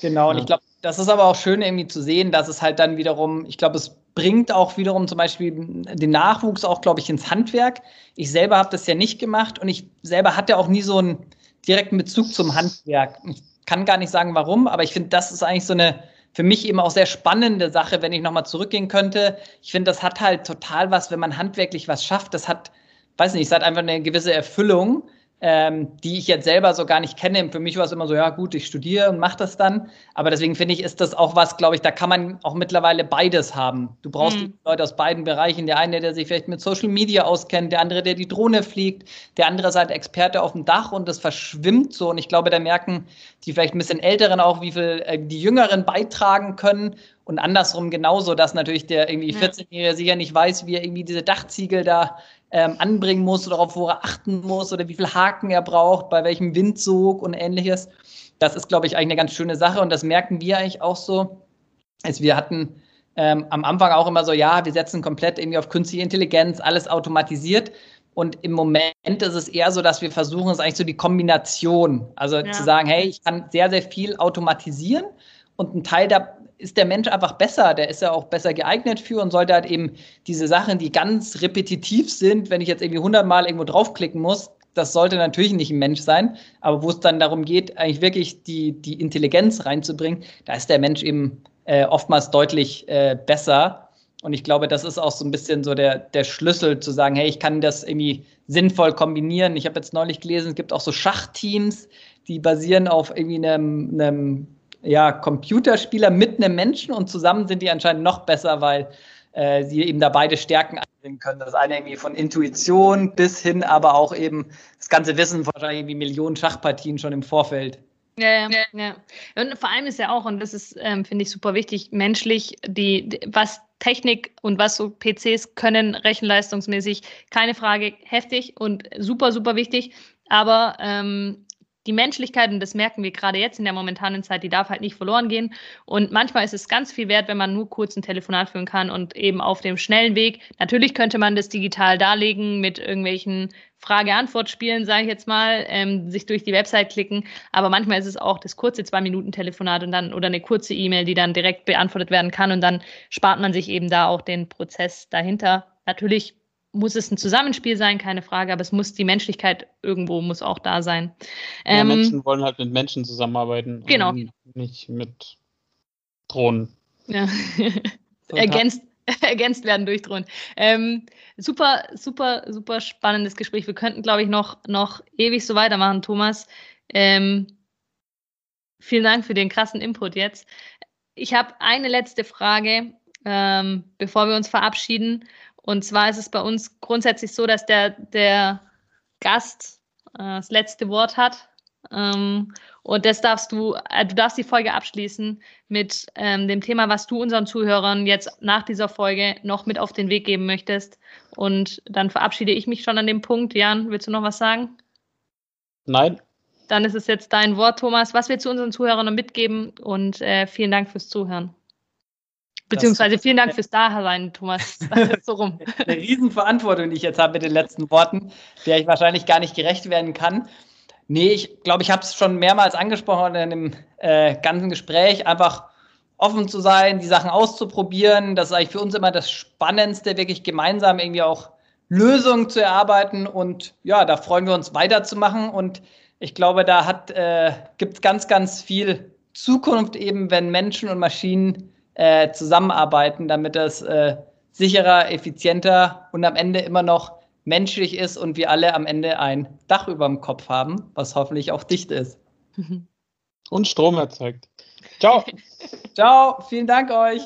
Genau, und ja. ich glaube, das ist aber auch schön irgendwie zu sehen, dass es halt dann wiederum, ich glaube, es bringt auch wiederum zum Beispiel den Nachwuchs auch, glaube ich, ins Handwerk. Ich selber habe das ja nicht gemacht und ich selber hatte auch nie so einen direkten Bezug zum Handwerk. Ich kann gar nicht sagen, warum, aber ich finde, das ist eigentlich so eine für mich eben auch sehr spannende Sache, wenn ich nochmal zurückgehen könnte. Ich finde, das hat halt total was, wenn man handwerklich was schafft. Das hat, weiß nicht, es hat einfach eine gewisse Erfüllung ähm, die ich jetzt selber so gar nicht kenne. Für mich war es immer so, ja gut, ich studiere und mache das dann. Aber deswegen finde ich, ist das auch was, glaube ich, da kann man auch mittlerweile beides haben. Du brauchst mhm. Leute aus beiden Bereichen. Der eine, der sich vielleicht mit Social Media auskennt, der andere, der die Drohne fliegt, der andere ist halt Experte auf dem Dach und das verschwimmt so. Und ich glaube, da merken die vielleicht ein bisschen Älteren auch, wie viel äh, die Jüngeren beitragen können. Und andersrum genauso, dass natürlich der irgendwie 14-Jährige sicher nicht weiß, wie er irgendwie diese Dachziegel da ähm, anbringen muss oder auf wo er achten muss oder wie viel Haken er braucht, bei welchem Windsog und ähnliches. Das ist, glaube ich, eigentlich eine ganz schöne Sache und das merken wir eigentlich auch so. Also wir hatten ähm, am Anfang auch immer so, ja, wir setzen komplett irgendwie auf künstliche Intelligenz, alles automatisiert. Und im Moment ist es eher so, dass wir versuchen, es eigentlich so die Kombination, also ja. zu sagen, hey, ich kann sehr, sehr viel automatisieren und ein Teil da ist der Mensch einfach besser, der ist ja auch besser geeignet für und sollte halt eben diese Sachen, die ganz repetitiv sind, wenn ich jetzt irgendwie hundertmal irgendwo draufklicken muss, das sollte natürlich nicht ein Mensch sein, aber wo es dann darum geht, eigentlich wirklich die, die Intelligenz reinzubringen, da ist der Mensch eben äh, oftmals deutlich äh, besser. Und ich glaube, das ist auch so ein bisschen so der, der Schlüssel zu sagen, hey, ich kann das irgendwie sinnvoll kombinieren. Ich habe jetzt neulich gelesen, es gibt auch so Schachteams, die basieren auf irgendwie einem, einem ja, Computerspieler mit einem Menschen und zusammen sind die anscheinend noch besser, weil äh, sie eben da beide Stärken einbringen können. Das eine irgendwie von Intuition bis hin, aber auch eben das ganze Wissen, wahrscheinlich wie Millionen Schachpartien schon im Vorfeld. Ja, ja, ja. Und vor allem ist ja auch, und das ist, ähm, finde ich, super wichtig, menschlich, die, die, was Technik und was so PCs können, rechenleistungsmäßig, keine Frage, heftig und super, super wichtig. Aber ähm, die Menschlichkeit, und das merken wir gerade jetzt in der momentanen Zeit, die darf halt nicht verloren gehen. Und manchmal ist es ganz viel wert, wenn man nur kurz ein Telefonat führen kann und eben auf dem schnellen Weg. Natürlich könnte man das digital darlegen mit irgendwelchen Frage-Antwort-Spielen, sage ich jetzt mal, ähm, sich durch die Website klicken. Aber manchmal ist es auch das kurze Zwei-Minuten-Telefonat und dann oder eine kurze E-Mail, die dann direkt beantwortet werden kann. Und dann spart man sich eben da auch den Prozess dahinter. Natürlich muss es ein Zusammenspiel sein, keine Frage, aber es muss die Menschlichkeit irgendwo muss auch da sein. Ja, ähm, Menschen wollen halt mit Menschen zusammenarbeiten. Genau. nicht mit Drohnen. Ja. [laughs] ergänzt, [laughs] ergänzt werden durch Drohnen. Ähm, super, super, super spannendes Gespräch. Wir könnten, glaube ich, noch, noch ewig so weitermachen, Thomas. Ähm, vielen Dank für den krassen Input jetzt. Ich habe eine letzte Frage, ähm, bevor wir uns verabschieden. Und zwar ist es bei uns grundsätzlich so, dass der, der Gast äh, das letzte Wort hat. Ähm, und das darfst du, äh, du darfst die Folge abschließen mit ähm, dem Thema, was du unseren Zuhörern jetzt nach dieser Folge noch mit auf den Weg geben möchtest. Und dann verabschiede ich mich schon an dem Punkt. Jan, willst du noch was sagen? Nein. Dann ist es jetzt dein Wort, Thomas. Was willst du unseren Zuhörern noch mitgeben? Und äh, vielen Dank fürs Zuhören. Beziehungsweise vielen Dank [laughs] fürs Dasein, Thomas. so rum. [laughs] Eine Riesenverantwortung, die ich jetzt habe mit den letzten Worten, der ich wahrscheinlich gar nicht gerecht werden kann. Nee, ich glaube, ich habe es schon mehrmals angesprochen in dem äh, ganzen Gespräch, einfach offen zu sein, die Sachen auszuprobieren. Das ist eigentlich für uns immer das Spannendste, wirklich gemeinsam irgendwie auch Lösungen zu erarbeiten. Und ja, da freuen wir uns weiterzumachen. Und ich glaube, da äh, gibt es ganz, ganz viel Zukunft eben, wenn Menschen und Maschinen äh, zusammenarbeiten, damit das äh, sicherer, effizienter und am Ende immer noch menschlich ist und wir alle am Ende ein Dach über dem Kopf haben, was hoffentlich auch dicht ist. Und Strom erzeugt. Ciao. [laughs] Ciao, vielen Dank euch.